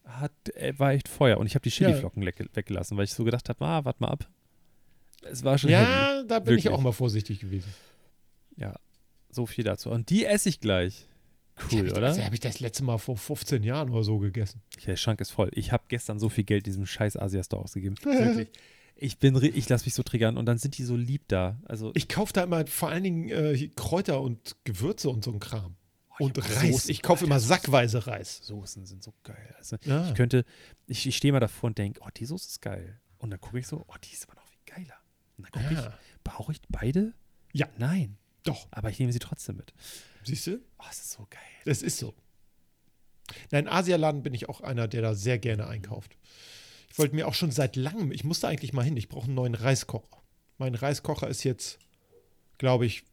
hat, äh, war echt Feuer. Und ich habe die Chiliflocken lecke- weggelassen, weil ich so gedacht habe, ah, warte mal ab. Es war schon heavy. Ja, da bin ich Wirklich. auch mal vorsichtig gewesen. Ja, so viel dazu. Und die esse ich gleich. Cool, oder? Das habe ich das letzte Mal vor 15 Jahren oder so gegessen. Der Schrank ist voll. Ich habe gestern so viel Geld diesem scheiß Asia-Store ausgegeben. Wirklich. Ich bin, ich lasse mich so triggern und dann sind die so lieb da. Also Ich kaufe da immer vor allen Dingen äh, Kräuter und Gewürze und so ein Kram. und Oh, hab Reis. Soßen, ich kaufe immer sackweise Reis. Soßen sind so geil. Also Ja. ich könnte, ich, ich stehe mal davor und denke, oh, die Soße ist geil. Und dann gucke ich so, oh, die ist aber noch viel geiler. Und dann gucke Ja. ich, brauche ich beide? Ja. Nein. Doch. Aber ich nehme sie trotzdem mit. Siehst du? Oh, es ist so geil. Das ist so. Nein, Asialaden bin ich auch einer, der da sehr gerne einkauft. Ich wollte mir auch schon seit langem, ich musste eigentlich mal hin, ich brauche einen neuen Reiskocher. Mein Reiskocher ist jetzt, glaube ich,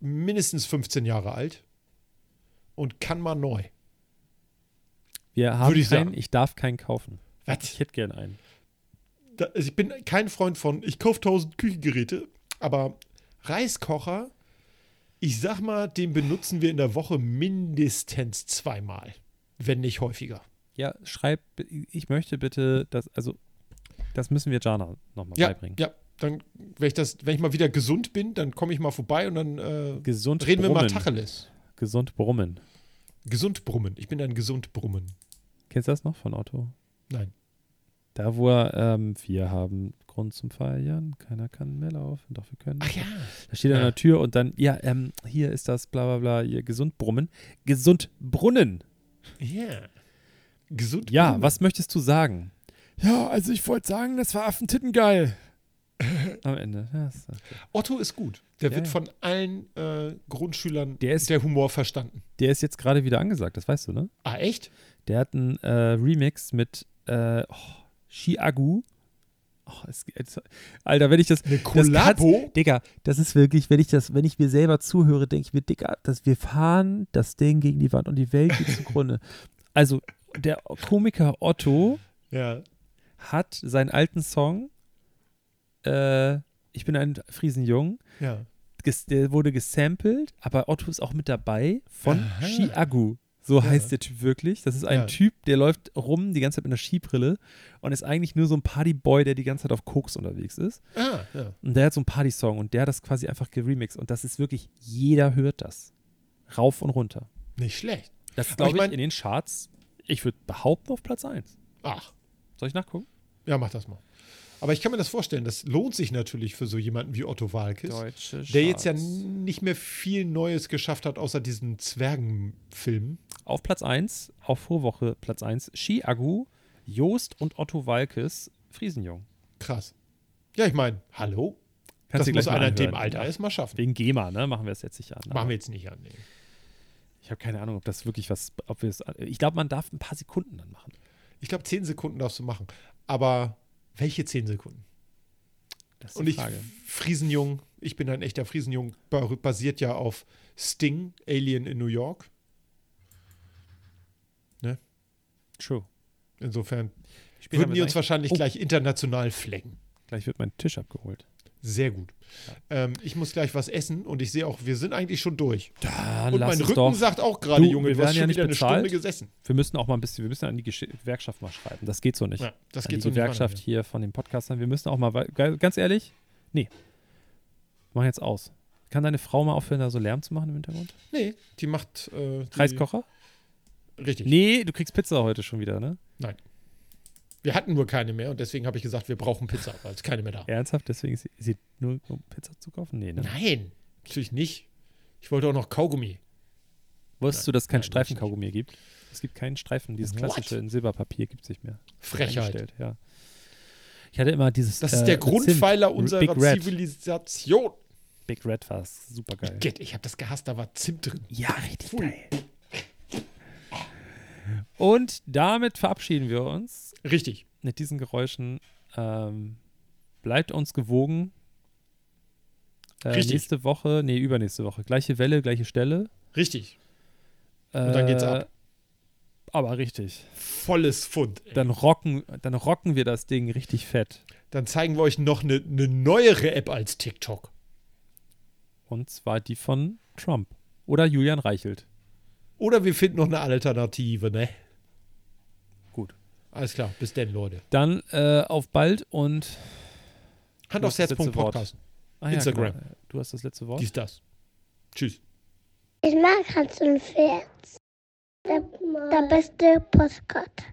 mindestens 15 Jahre alt und kann mal neu. Wir haben Würde ich keinen, sagen. ich darf keinen kaufen. Was? Ich hätte gern einen. Da, also ich bin kein Freund von, ich kaufe 1000 Küchengeräte, aber Reiskocher, ich sag mal, den benutzen wir in der Woche mindestens zweimal, wenn nicht häufiger. Ja, schreib, ich möchte bitte, das, also, das müssen wir Jana nochmal Ja, beibringen. ja. Dann, wenn ich das, wenn ich mal wieder gesund bin, dann komme ich mal vorbei und dann äh, Gesund reden wir mal brummen. Tacheles. Gesund brummen. Gesund brummen. Ich bin ein gesund brummen. Kennst du das noch von Otto? Nein. Da, wo er, ähm, wir haben Grund zum Feiern, keiner kann mehr laufen, doch wir können. Ach ja. Da steht er an Ja. der Tür und dann, ja, ähm, hier ist das, bla bla bla, hier, gesund brummen. Gesund brunnen. Ja. Gesund Ja, brummen. was möchtest du sagen? Ja, also ich wollte sagen, das war Affentitten geil. Am Ende. Ja, ist okay. Otto ist gut. Der Ja, wird ja. von allen äh, Grundschülern Der ist- der Humor verstanden. Der ist jetzt gerade wieder angesagt, das weißt du, ne? Ah, echt? Der hat einen äh, Remix mit äh, oh, Chiagu. Oh, es, Alter, wenn ich das. Eine das kann's- Kollabo? Digga, das ist wirklich, wenn ich das, wenn ich mir selber zuhöre, denke ich mir, Digga, dass wir fahren das Ding gegen die Wand und die Welt geht zugrunde. Also, der Komiker Otto Ja. hat seinen alten Song, äh, ich bin ein Friesenjung, Ja. der wurde gesampelt, aber Otto ist auch mit dabei von Aha. Chiagu. So Ja. heißt der Typ wirklich. Das ist ein Ja. Typ, der läuft rum die ganze Zeit mit einer Skibrille und ist eigentlich nur so ein Partyboy, der die ganze Zeit auf Koks unterwegs ist. Ah, ja. Und der hat so einen Partysong und der hat das quasi einfach geremixed und das ist wirklich, jeder hört das. Rauf und runter. Nicht schlecht. Das ich glaube ich, mein- in den Charts, ich würde behaupten, auf Platz 1. Ach, Soll ich nachgucken? ja, mach das mal. Aber ich kann mir das vorstellen, das lohnt sich natürlich für so jemanden wie Otto Walkes, Deutsche der jetzt ja nicht mehr viel Neues geschafft hat, außer diesen Zwergenfilmen. Auf Platz 1, auf Vorwoche Platz 1, Chiagu, Joost und Otto Walkes, Friesenjung. Krass. Ja, ich meine, hallo? Kannst das muss einer in dem. Alter Ja. erst mal schaffen. Wegen GEMA, ne? Machen wir es jetzt nicht an. Machen wir jetzt nicht an. Nee. Ich habe keine Ahnung, ob das wirklich was, ob wir es, ich glaube, man darf ein paar Sekunden dann machen. Ich glaube, 10 Sekunden darfst du machen. Aber welche 10 Sekunden? Das ist Und ich, Frage. Friesenjung, ich bin ein echter Friesenjung, ba- basiert ja auf Sting, Alien in New York. True. Insofern Später würden die uns wahrscheinlich Oh. gleich international flecken. Gleich wird mein Tisch abgeholt. Sehr gut. Ähm, ich muss gleich was essen und ich sehe auch, wir sind eigentlich schon durch. Dann und mein Rücken doch. sagt auch gerade, Junge, wir du hast werden ja nicht wieder eine bezahlt. Stunde gesessen. Wir müssen auch mal ein bisschen, wir müssen an die Gewerkschaft mal schreiben. Das geht so nicht. Ja, das an geht die so nicht Gewerkschaft weiter, hier von den Podcastern. Wir müssen auch mal, ganz ehrlich, nee. Mach jetzt aus. Kann deine Frau mal aufhören, da so Lärm zu machen im Hintergrund? Nee, die macht. Äh, die, Reiskocher? Richtig. Nee, du kriegst Pizza heute schon wieder, ne? Wir hatten nur keine mehr und deswegen habe ich gesagt, wir brauchen Pizza, weil es keine mehr da. Ernsthaft? Deswegen ist sie, nur um Pizza zu kaufen? Nee, ne? Nein, natürlich nicht. Ich wollte auch noch Kaugummi. Wusstest du, dass es kein nein, Streifenkaugummi gibt? Es gibt keinen Streifen. Dieses What? klassische in Silberpapier gibt es nicht mehr. Frechheit. Ja. Ich hatte immer dieses. Das ist äh, der mit Grundpfeiler Zimt. unserer Big. Zivilisation. Big Red war super geil. Ich habe das gehasst, da war Zimt drin. Ja, richtig Pfui. geil. Und damit verabschieden wir uns Richtig. mit diesen Geräuschen. Ähm, bleibt uns gewogen. Äh, Richtig. Nächste Woche, nee, übernächste Woche. Gleiche Welle, gleiche Stelle. Richtig. Und dann geht's Äh, ab. Aber richtig. Volles Pfund. ey. Dann rocken, dann rocken wir das Ding richtig fett. Dann zeigen wir euch noch eine ne neuere App als TikTok. Und zwar die von Trump. Oder Julian Reichelt. Oder wir finden noch eine Alternative, ne? Alles klar. Bis denn, Leute. Dann äh, auf bald und. Hand aufs Herz. Podcast. Ah, Instagram. genau. Du hast das letzte Wort. Dies, das. Tschüss. Ich mag Hans und Pferd. Der, der beste Postkarte.